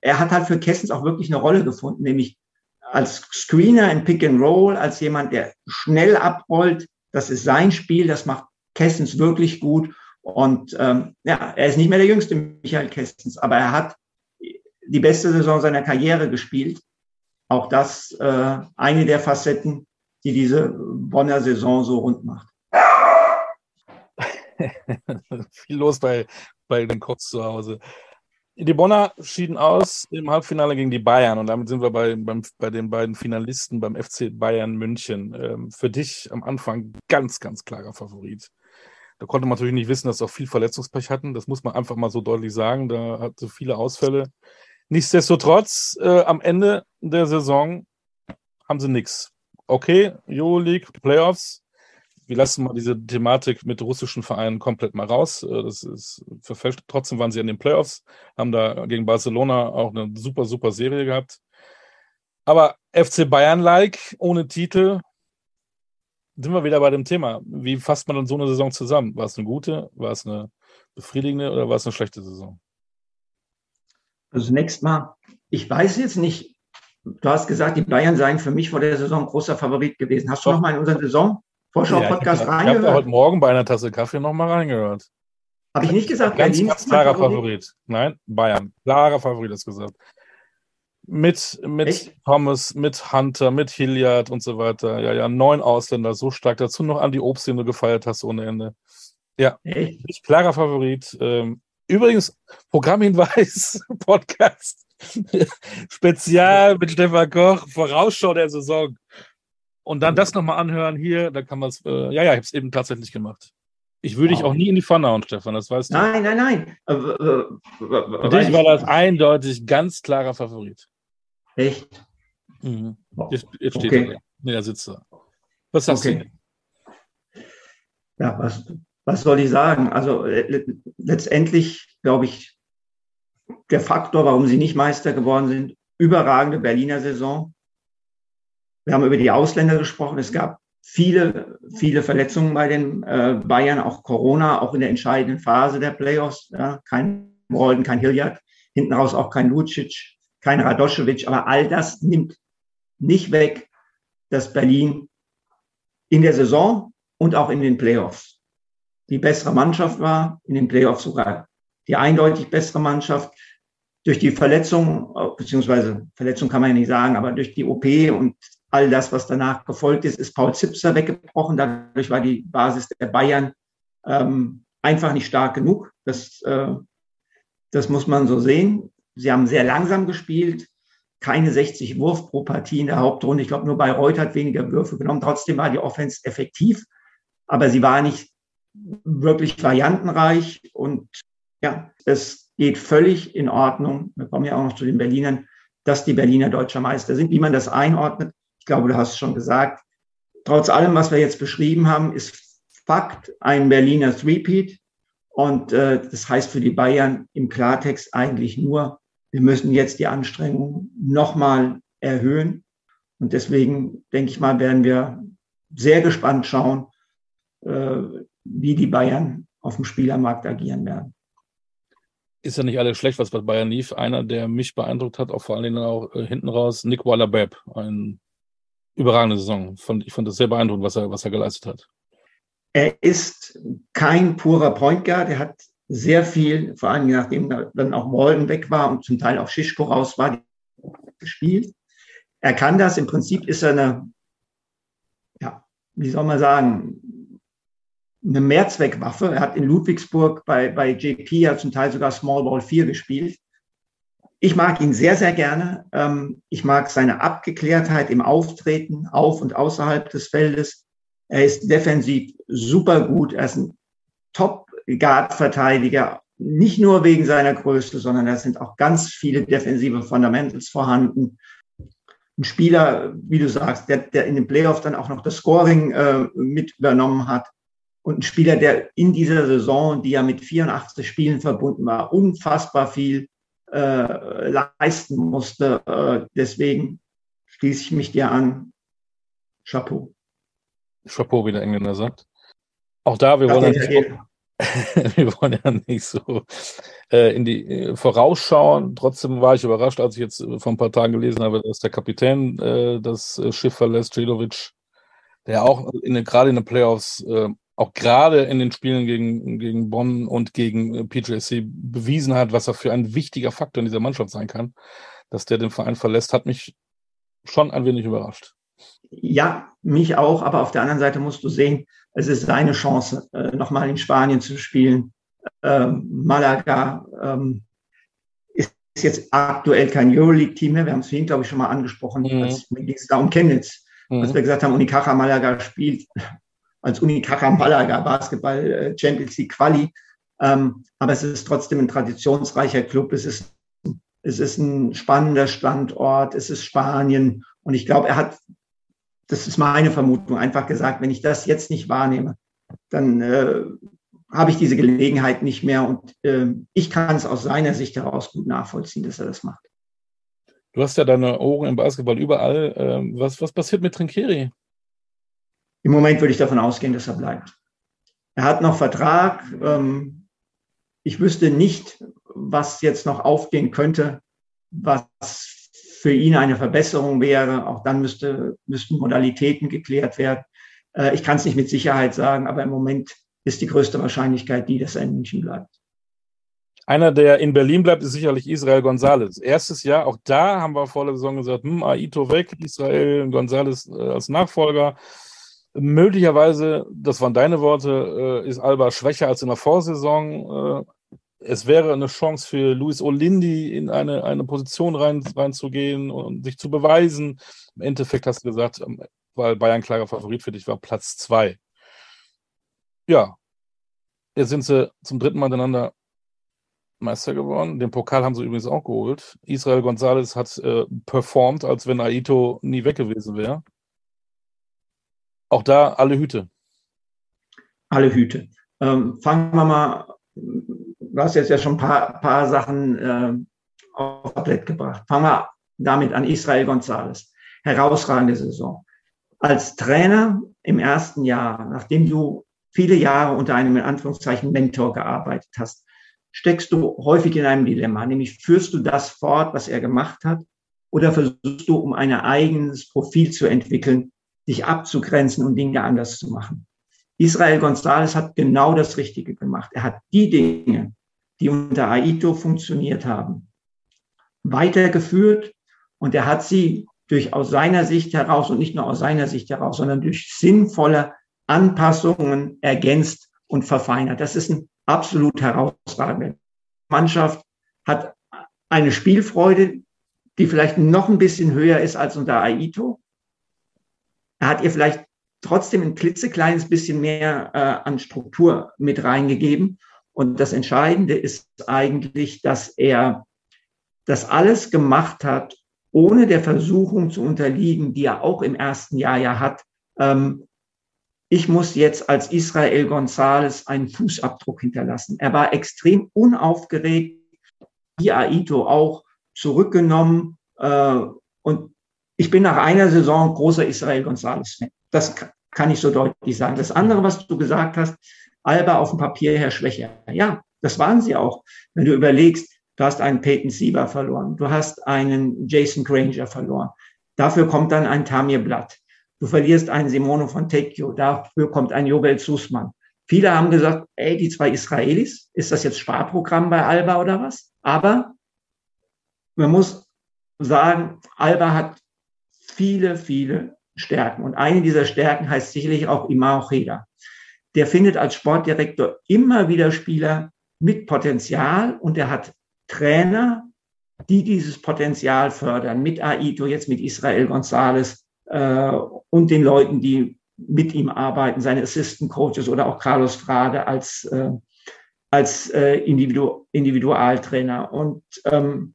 Speaker 2: er hat halt für Kessens auch wirklich eine Rolle gefunden, nämlich als Screener im Pick and Roll, als jemand, der schnell abrollt. Das ist sein Spiel, das macht Kessens wirklich gut. Und ähm, ja, er ist nicht mehr der jüngste Michael Kessens, aber er hat die beste Saison seiner Karriere gespielt. Auch das äh, eine der Facetten, die diese Bonner Saison so rund macht.
Speaker 1: Viel los bei, bei den Kotz zu Hause. Die Bonner schieden aus im Halbfinale gegen die Bayern und damit sind wir bei, beim, bei den beiden Finalisten beim FC Bayern München. Ähm, für dich am Anfang ganz, ganz klarer Favorit. Da konnte man natürlich nicht wissen, dass sie auch viel Verletzungspech hatten. Das muss man einfach mal so deutlich sagen. Da hatte viele Ausfälle. Nichtsdestotrotz, äh, am Ende der Saison haben sie nichts. Okay, Euroleague, Playoffs, wir lassen mal diese Thematik mit russischen Vereinen komplett mal raus. Äh, das ist verfälscht. Trotzdem waren sie in den Playoffs, haben da gegen Barcelona auch eine super, super Serie gehabt. Aber FC Bayern-like, ohne Titel, sind wir wieder bei dem Thema. Wie fasst man dann so eine Saison zusammen? War es eine gute, war es eine befriedigende oder war es eine schlechte Saison?
Speaker 2: Also zunächst mal, ich weiß jetzt nicht, du hast gesagt, die Bayern seien für mich vor der Saison großer Favorit gewesen. Hast du noch mal in unseren Saison Vorschau-Podcast ja,
Speaker 1: reingehört? Ich habe heute Morgen bei einer Tasse Kaffee noch mal reingehört.
Speaker 2: Habe ich nicht gesagt,
Speaker 1: ganz, Berlin ganz klarer Favorit? Favorit? Nein, Bayern. Klarer Favorit, hast gesagt. Mit, mit Thomas, mit Hunter, mit Hilliard und so weiter. Ja, ja, neun Ausländer, so stark. Dazu noch an die Obst, den du gefeiert hast ohne Ende. Ja, Echt? klarer Favorit. Ähm, übrigens, Programmhinweis, Podcast. Spezial mit Stefan Koch, Vorausschau der Saison. Und dann das nochmal anhören hier, da kann man es, äh, ja, ja, ich habe es eben tatsächlich gemacht. Ich würde dich auch nie in die Pfanne hauen, Stefan, das weißt
Speaker 2: du. Nein, nein, nein. Äh, äh,
Speaker 1: Für dich war das eindeutig ganz klarer Favorit.
Speaker 2: Echt?
Speaker 1: Mhm. Jetzt, jetzt steht okay. er. Nee, da sitzt er. Was sagst okay.
Speaker 2: du? Ja, was, was soll ich sagen? Also letztendlich, glaube ich, der Faktor, warum sie nicht Meister geworden sind, überragende Berliner Saison. Wir haben über die Ausländer gesprochen. Es gab viele, viele Verletzungen bei den äh, Bayern, auch Corona, auch in der entscheidenden Phase der Playoffs. Ja, kein Walden, kein Hilliard, hinten raus auch kein Lucic, kein Radoschewitsch. Aber all das nimmt nicht weg, dass Berlin in der Saison und auch in den Playoffs die bessere Mannschaft war, in den Playoffs sogar die eindeutig bessere Mannschaft. Durch die Verletzung, beziehungsweise Verletzung kann man ja nicht sagen, aber durch die OP und all das, was danach gefolgt ist, ist Paul Zipser weggebrochen. Dadurch war die Basis der Bayern ähm, einfach nicht stark genug. Das, äh, das muss man so sehen. Sie haben sehr langsam gespielt, keine 60 Wurf pro Partie in der Hauptrunde. Ich glaube, nur bei Reut hat weniger Würfe genommen. Trotzdem war die Offense effektiv, aber sie war nicht wirklich variantenreich und ja, es geht völlig in Ordnung. Wir kommen ja auch noch zu den Berlinern, dass die Berliner deutscher Meister sind. Wie man das einordnet, glaube, du hast es schon gesagt. Trotz allem, was wir jetzt beschrieben haben, ist Fakt ein Berliner Threepeat. Und äh, das heißt für die Bayern im Klartext eigentlich nur, wir müssen jetzt die Anstrengungen nochmal erhöhen. Und deswegen denke ich mal, werden wir sehr gespannt schauen, äh, wie die Bayern auf dem Spielermarkt agieren werden.
Speaker 1: Ist ja nicht alles schlecht, was bei Bayern lief. Einer, der mich beeindruckt hat, auch vor allen Dingen auch äh, hinten raus, Nick Waller-Bepp, ein überragende Saison. Ich fand das sehr beeindruckend, was er, was er geleistet hat.
Speaker 2: Er ist kein purer Point Guard. Er hat sehr viel, vor allem nachdem dann auch Walden weg war und zum Teil auch Schischko raus war, gespielt. Er kann das. Im Prinzip ist er eine, ja, wie soll man sagen, eine Mehrzweckwaffe. Er hat in Ludwigsburg bei, bei JP ja zum Teil sogar Small Ball 4 gespielt. Ich mag ihn sehr, sehr gerne. Ähm, ich mag seine Abgeklärtheit im Auftreten, auf und außerhalb des Feldes. Er ist defensiv super gut. Er ist ein Top-Guard-Verteidiger. Nicht nur wegen seiner Größe, sondern da sind auch ganz viele defensive Fundamentals vorhanden. Ein Spieler, wie du sagst, der, der in den Playoffs dann auch noch das Scoring äh, mit übernommen hat. Und ein Spieler, der in dieser Saison, die ja mit 84 Spielen verbunden war, unfassbar viel äh, leisten musste. Äh, deswegen schließe ich mich dir an. Chapeau.
Speaker 1: Chapeau, wie der Engländer sagt. Auch da, wir wollen, ja nicht, wir wollen ja nicht so äh, in die äh, vorausschauen. Trotzdem war ich überrascht, als ich jetzt vor ein paar Tagen gelesen habe, dass der Kapitän äh, das Schiff verlässt, Jedovic, der auch in, gerade in den Playoffs äh, auch gerade in den Spielen gegen, gegen Bonn und gegen äh, PJC bewiesen hat, was er für ein wichtiger Faktor in dieser Mannschaft sein kann, dass der den Verein verlässt, hat mich schon ein wenig überrascht.
Speaker 2: Ja, mich auch, aber auf der anderen Seite musst du sehen, es ist seine Chance, äh, nochmal in Spanien zu spielen. Ähm, Malaga ähm, ist jetzt aktuell kein Euroleague-Team mehr. Wir haben es vorhin, glaube ich, schon mal angesprochen, mhm. als ging es da um Chemnitz. Mhm. Als wir gesagt haben, Unicaja Malaga spielt als Unicaja Malaga Basketball äh, Champions League Quali. Ähm, aber es ist trotzdem ein traditionsreicher Club. Es ist, es ist ein spannender Standort. Es ist Spanien. Und ich glaube, er hat, das ist meine Vermutung, einfach gesagt, wenn ich das jetzt nicht wahrnehme, dann äh, habe ich diese Gelegenheit nicht mehr. Und äh, ich kann es aus seiner Sicht heraus gut nachvollziehen, dass er das macht.
Speaker 1: Du hast ja deine Ohren im Basketball überall. Ähm, was, was passiert mit Trinkeri?
Speaker 2: Im Moment würde ich davon ausgehen, dass er bleibt. Er hat noch Vertrag. Ähm, ich wüsste nicht, was jetzt noch aufgehen könnte, was für ihn eine Verbesserung wäre. Auch dann müsste, müssten Modalitäten geklärt werden. Äh, ich kann es nicht mit Sicherheit sagen, aber im Moment ist die größte Wahrscheinlichkeit die, dass er in München bleibt.
Speaker 1: Einer, der in Berlin bleibt, ist sicherlich Israel González. Erstes Jahr, auch da haben wir vor der Saison gesagt, hm, Aito weg, Israel González äh, als Nachfolger. Möglicherweise, das waren deine Worte, äh, ist Alba schwächer als in der Vorsaison. Äh, es wäre eine Chance für Luis Olindi, in eine, eine Position rein, reinzugehen und sich zu beweisen. Im Endeffekt hast du gesagt, ähm, weil Bayern klarer Favorit für dich war, Platz zwei. Ja, jetzt sind sie zum dritten Mal miteinander Meister geworden. Den Pokal haben sie übrigens auch geholt. Israel González hat äh, performt, als wenn Aito nie weg gewesen wäre. Auch da alle Hüte.
Speaker 2: Alle Hüte. Ähm, fangen wir mal, du hast jetzt ja schon ein paar, paar Sachen äh, auf Tablett gebracht. Fangen wir damit an Israel González. Herausragende Saison. Als Trainer im ersten Jahr, nachdem du viele Jahre unter einem in Anführungszeichen Mentor gearbeitet hast, steckst du häufig in einem Dilemma, nämlich führst du das fort, was er gemacht hat, oder versuchst du, um ein eigenes Profil zu entwickeln, sich abzugrenzen und Dinge anders zu machen. Israel González hat genau das Richtige gemacht. Er hat die Dinge, die unter Aito funktioniert haben, weitergeführt und er hat sie durch aus seiner Sicht heraus und nicht nur aus seiner Sicht heraus, sondern durch sinnvolle Anpassungen ergänzt und verfeinert. Das ist ein absolut herausragende Mannschaft, hat eine Spielfreude, die vielleicht noch ein bisschen höher ist als unter Aito. Er hat ihr vielleicht trotzdem ein klitzekleines bisschen mehr äh, an Struktur mit reingegeben. Und das Entscheidende ist eigentlich, dass er das alles gemacht hat, ohne der Versuchung zu unterliegen, die er auch im ersten Jahr ja hat. Ähm, ich muss jetzt als Israel González einen Fußabdruck hinterlassen. Er war extrem unaufgeregt, wie Aito auch zurückgenommen äh, und ich bin nach einer Saison großer Israel González-Fan. Das kann ich so deutlich sagen. Das andere, was du gesagt hast, Alba auf dem Papier her schwächer. Ja, das waren sie auch. Wenn du überlegst, du hast einen Peyton Sieber verloren, du hast einen Jason Granger verloren. Dafür kommt dann ein Tamir Blatt. Du verlierst einen Simone von Tecchio, dafür kommt ein Jobel Sussmann. Viele haben gesagt, ey, die zwei Israelis, ist das jetzt Sparprogramm bei Alba oder was? Aber man muss sagen, Alba hat viele, viele Stärken. Und eine dieser Stärken heißt sicherlich auch Imao Ojeda. Der findet als Sportdirektor immer wieder Spieler mit Potenzial und er hat Trainer, die dieses Potenzial fördern, mit Aito, jetzt mit Israel González äh, und den Leuten, die mit ihm arbeiten, seine Assistant Coaches oder auch Carlos Frade als, äh, als äh, Individu Individualtrainer. Und ähm,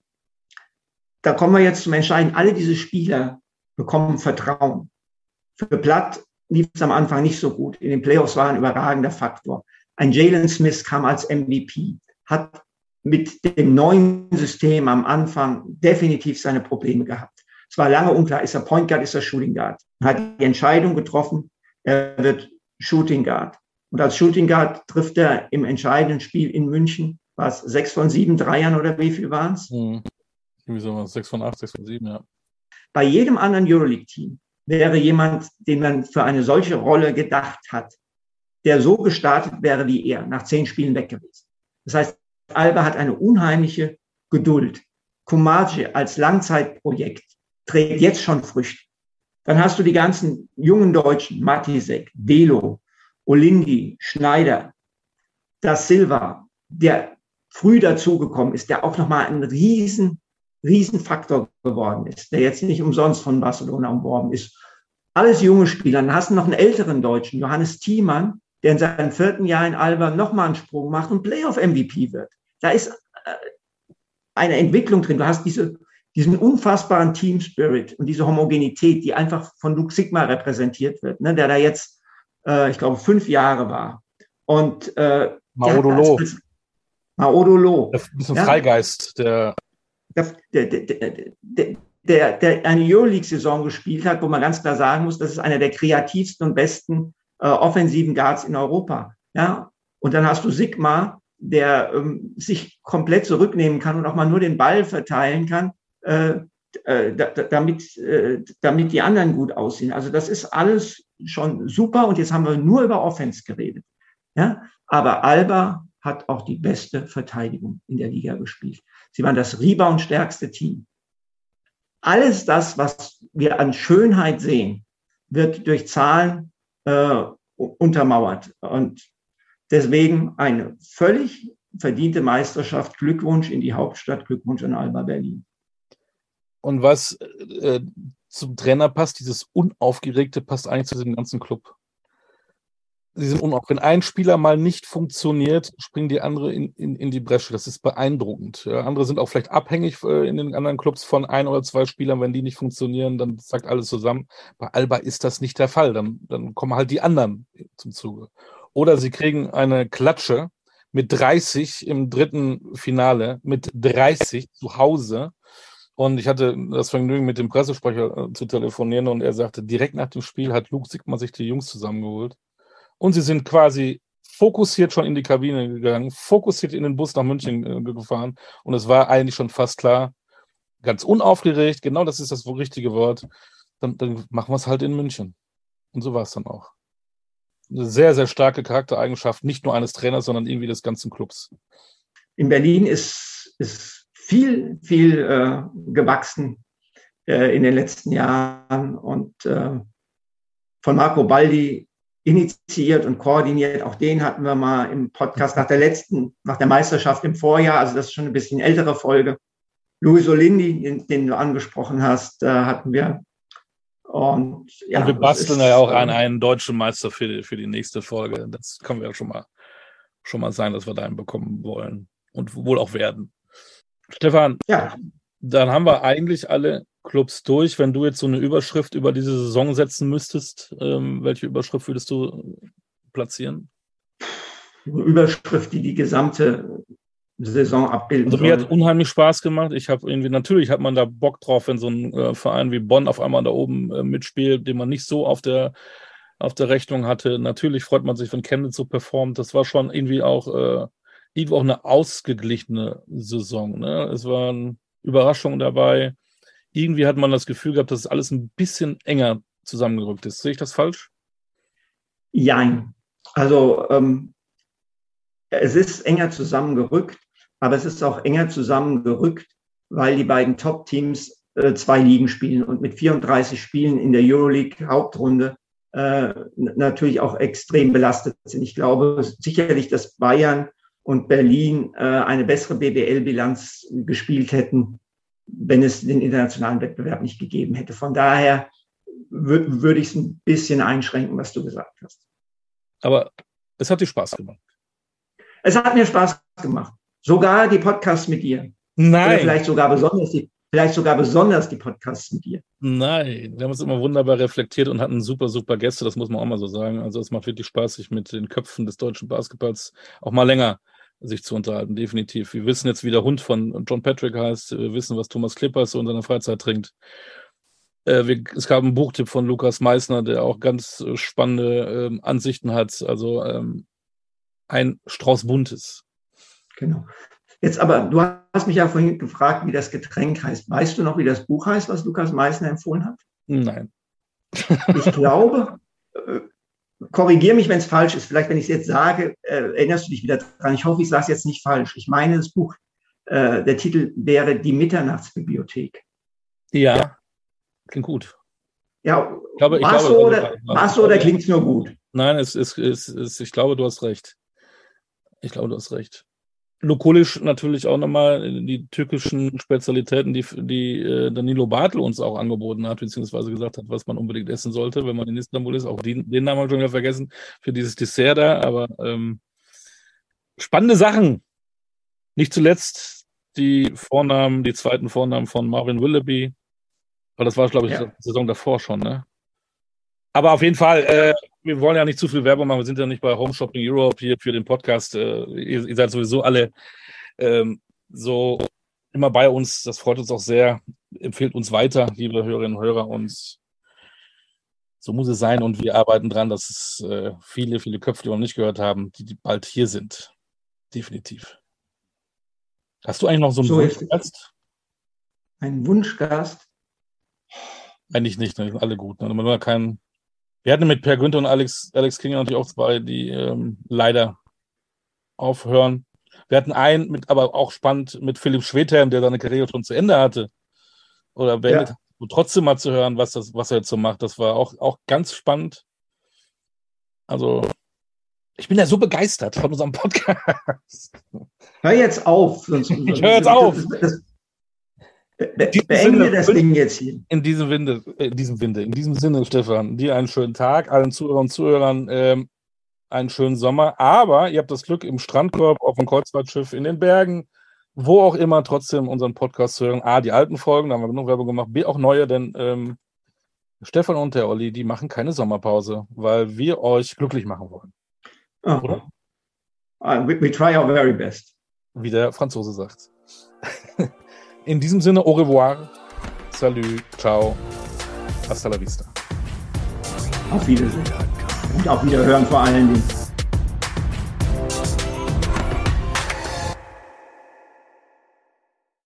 Speaker 2: da kommen wir jetzt zum Entscheiden. Alle diese Spieler bekommen Vertrauen. Für Platt lief es am Anfang nicht so gut. In den Playoffs war ein überragender Faktor. Ein Jalen Smith kam als MVP, hat mit dem neuen System am Anfang definitiv seine Probleme gehabt. Es war lange unklar, ist er Point Guard, ist er Shooting Guard. Hat die Entscheidung getroffen, er wird Shooting Guard. Und als Shooting Guard trifft er im entscheidenden Spiel in München, was sechs von sieben Dreiern oder wie viel waren es? Hm.
Speaker 1: Irgendwie so sechs von acht, sechs von sieben, ja.
Speaker 2: Bei jedem anderen Euroleague-Team wäre jemand, den man für eine solche Rolle gedacht hat, der so gestartet wäre wie er, nach zehn Spielen weg gewesen. Das heißt, Alba hat eine unheimliche Geduld. Kumaji als Langzeitprojekt trägt jetzt schon Früchte. Dann hast du die ganzen jungen Deutschen, Matisek, Delo, Olindi, Schneider, Da Silva, der früh dazugekommen ist, der auch nochmal ein riesen, riesen Faktor geworden ist, der jetzt nicht umsonst von Barcelona umworben ist. Alles junge Spieler. Dann hast du noch einen älteren Deutschen, Johannes Thiemann, der in seinem vierten Jahr in Alba nochmal einen Sprung macht und Playoff-MVP wird. Da ist äh, eine Entwicklung drin. Du hast diese, diesen unfassbaren Team Spirit und diese Homogenität, die einfach von Luke Sigma repräsentiert wird, ne, der da jetzt, äh, ich glaube, fünf Jahre war. Und äh,
Speaker 1: Maodolo.
Speaker 2: Maodolo.
Speaker 1: Ein bisschen Freigeist,
Speaker 2: der der, der, der, der, eine Euroleague-Saison gespielt hat, wo man ganz klar sagen muss, das ist einer der kreativsten und besten äh, offensiven Guards in Europa. Ja, und dann hast du Sigma, der ähm, sich komplett zurücknehmen kann und auch mal nur den Ball verteilen kann, äh, äh, damit, äh, damit die anderen gut aussehen. Also das ist alles schon super und jetzt haben wir nur über Offense geredet. Ja, aber Alba hat auch die beste Verteidigung in der Liga gespielt. Sie waren das Rebound-stärkste Team. Alles das, was wir an Schönheit sehen, wird durch Zahlen äh, untermauert. Und deswegen eine völlig verdiente Meisterschaft. Glückwunsch in die Hauptstadt, Glückwunsch an Alba Berlin.
Speaker 1: Und was äh, zum Trainer passt, dieses Unaufgeregte passt eigentlich zu diesem ganzen Club sie sind unauf. Wenn ein Spieler mal nicht funktioniert, springen die andere in, in, in die Bresche. Das ist beeindruckend. Ja, andere sind auch vielleicht abhängig äh, in den anderen Clubs von ein oder zwei Spielern. Wenn die nicht funktionieren, dann sagt alles zusammen. Bei Alba ist das nicht der Fall. Dann, dann kommen halt die anderen zum Zuge. Oder sie kriegen eine Klatsche mit 30 im dritten Finale, mit 30 zu Hause. Und ich hatte das Vergnügen, mit dem Pressesprecher äh, zu telefonieren und er sagte, direkt nach dem Spiel hat Luke Sigmar sich die Jungs zusammengeholt und sie sind quasi fokussiert schon in die Kabine gegangen, fokussiert in den Bus nach München äh, gefahren und es war eigentlich schon fast klar, ganz unaufgeregt, genau das ist das richtige Wort, dann, dann machen wir es halt in München. Und so war es dann auch. Eine sehr, sehr starke Charaktereigenschaft, nicht nur eines Trainers, sondern irgendwie des ganzen Clubs.
Speaker 2: In Berlin ist, ist viel, viel äh, gewachsen äh, in den letzten Jahren und äh, von Marco Baldi initiiert und koordiniert. Auch den hatten wir mal im Podcast nach der letzten, nach der Meisterschaft im Vorjahr. Also das ist schon ein bisschen ältere Folge. Luis Olindi, den, den du angesprochen hast, äh, hatten wir.
Speaker 1: Und, ja, und wir basteln ist, ja auch an ähm, einen deutschen Meister für die, für die nächste Folge. Das können wir ja schon mal, schon mal sein, dass wir da einen bekommen wollen und wohl auch werden. Stefan, ja. dann haben wir eigentlich alle Clubs durch. Wenn du jetzt so eine Überschrift über diese Saison setzen müsstest, ähm, welche Überschrift würdest du platzieren?
Speaker 2: Eine Überschrift, die die gesamte Saison abbilden
Speaker 1: Also mir hat unheimlich Spaß gemacht. Ich habe irgendwie, natürlich hat man da Bock drauf, wenn so ein äh, Verein wie Bonn auf einmal da oben äh, mitspielt, den man nicht so auf der auf der Rechnung hatte. Natürlich freut man sich, wenn Chemnitz so performt. Das war schon irgendwie auch, äh, irgendwie auch eine ausgeglichene Saison. Ne? Es waren Überraschungen dabei irgendwie hat man das Gefühl gehabt, dass alles ein bisschen enger zusammengerückt ist. Sehe ich das falsch?
Speaker 2: Jein. Also ähm, es ist enger zusammengerückt, aber es ist auch enger zusammengerückt, weil die beiden Top-Teams äh, zwei Ligen spielen und mit 34 Spielen in der Euroleague Hauptrunde äh, natürlich auch extrem belastet sind. Ich glaube sicherlich, dass Bayern und Berlin äh, eine bessere BBL-Bilanz gespielt hätten, wenn es den internationalen Wettbewerb nicht gegeben hätte. Von daher würde würd ich es ein bisschen einschränken, was du gesagt hast.
Speaker 1: Aber es hat dir Spaß gemacht.
Speaker 2: Es hat mir Spaß gemacht. Sogar die Podcasts mit dir.
Speaker 1: Nein. Oder
Speaker 2: vielleicht sogar besonders die, vielleicht sogar besonders die Podcasts mit dir.
Speaker 1: Nein, wir haben uns immer wunderbar reflektiert und hatten super, super Gäste, das muss man auch mal so sagen. Also es macht wirklich Spaß, sich mit den Köpfen des deutschen Basketballs auch mal länger sich zu unterhalten, definitiv. Wir wissen jetzt, wie der Hund von John Patrick heißt, wir wissen, was Thomas Klippers so in seiner Freizeit trinkt. Äh, wir, es gab einen Buchtipp von Lukas Meissner, der auch ganz äh, spannende ähm, Ansichten hat. Also ähm, ein Strauß Buntes.
Speaker 2: Genau. Jetzt aber, du hast mich ja vorhin gefragt, wie das Getränk heißt. Weißt du noch, wie das Buch heißt, was Lukas Meissner empfohlen hat?
Speaker 1: Nein.
Speaker 2: ich glaube, äh, korrigiere mich, wenn es falsch ist. Vielleicht, wenn ich es jetzt sage, äh, erinnerst du dich wieder dran. Ich hoffe, ich sage es jetzt nicht falsch. Ich meine, das Buch, äh, der Titel wäre Die Mitternachtsbibliothek.
Speaker 1: Ja, klingt gut.
Speaker 2: Ja, ich glaube, war es so oder, so oder klingt es nur gut?
Speaker 1: Nein, es ist, es ist, ich glaube, du hast recht. Ich glaube, du hast recht. Lokolisch natürlich auch nochmal die türkischen Spezialitäten, die, die äh, Danilo Bartel uns auch angeboten hat, beziehungsweise gesagt hat, was man unbedingt essen sollte, wenn man in Istanbul ist. Auch die, den Namen habe ich schon wieder vergessen für dieses Dessert da, aber ähm, spannende Sachen. Nicht zuletzt die Vornamen, die zweiten Vornamen von Marvin Willoughby. Aber das war, glaube ich, ja. die Saison davor schon, ne? Aber auf jeden Fall, äh, wir wollen ja nicht zu viel Werbung machen. Wir sind ja nicht bei Home Shopping Europe hier für den Podcast. Äh, ihr, ihr, seid sowieso alle ähm, so immer bei uns. Das freut uns auch sehr. Empfehlt uns weiter, liebe Hörerinnen und Hörer. Und so muss es sein. Und wir arbeiten dran, dass es äh, viele, viele Köpfe, die wir noch nicht gehört haben, die, die bald hier sind. Definitiv. Hast du eigentlich noch so einen so Wunschgast?
Speaker 2: Ein Wunschgast?
Speaker 1: Eigentlich nicht, ne? alle gut. Ne? Man will keinen wir hatten mit Per Günther und Alex, Alex King natürlich auch zwei, die ähm, leider aufhören. Wir hatten einen, mit, aber auch spannend, mit Philipp Schwedhelm, der seine Karriere schon zu Ende hatte. Oder beendet ja. und trotzdem mal zu hören, was, das, was er jetzt so macht. Das war auch, auch ganz spannend. Also, ich bin ja so begeistert von unserem Podcast.
Speaker 2: Hör jetzt auf.
Speaker 1: Sonst, ich höre jetzt auf. Das, das,
Speaker 2: Beende das Ding jetzt hier.
Speaker 1: In diesem Winde, äh, in diesem Winde, in diesem Sinne, Stefan, dir einen schönen Tag, allen Zuhörern und Zuhörern ähm, einen schönen Sommer. Aber ihr habt das Glück, im Strandkorb, auf dem Kreuzfahrtschiff, in den Bergen, wo auch immer, trotzdem unseren Podcast zu hören. A, die alten Folgen, da haben wir genug Werbung gemacht, B, auch neue, denn ähm, Stefan und der Olli, die machen keine Sommerpause, weil wir euch glücklich machen wollen.
Speaker 2: Oh. Oder? Uh, we, we try our very best.
Speaker 1: Wie der Franzose sagt. In diesem Sinne, au revoir, salut, ciao, hasta la vista.
Speaker 2: Auf Wiedersehen. Und auf Wiederhören vor allen Dingen.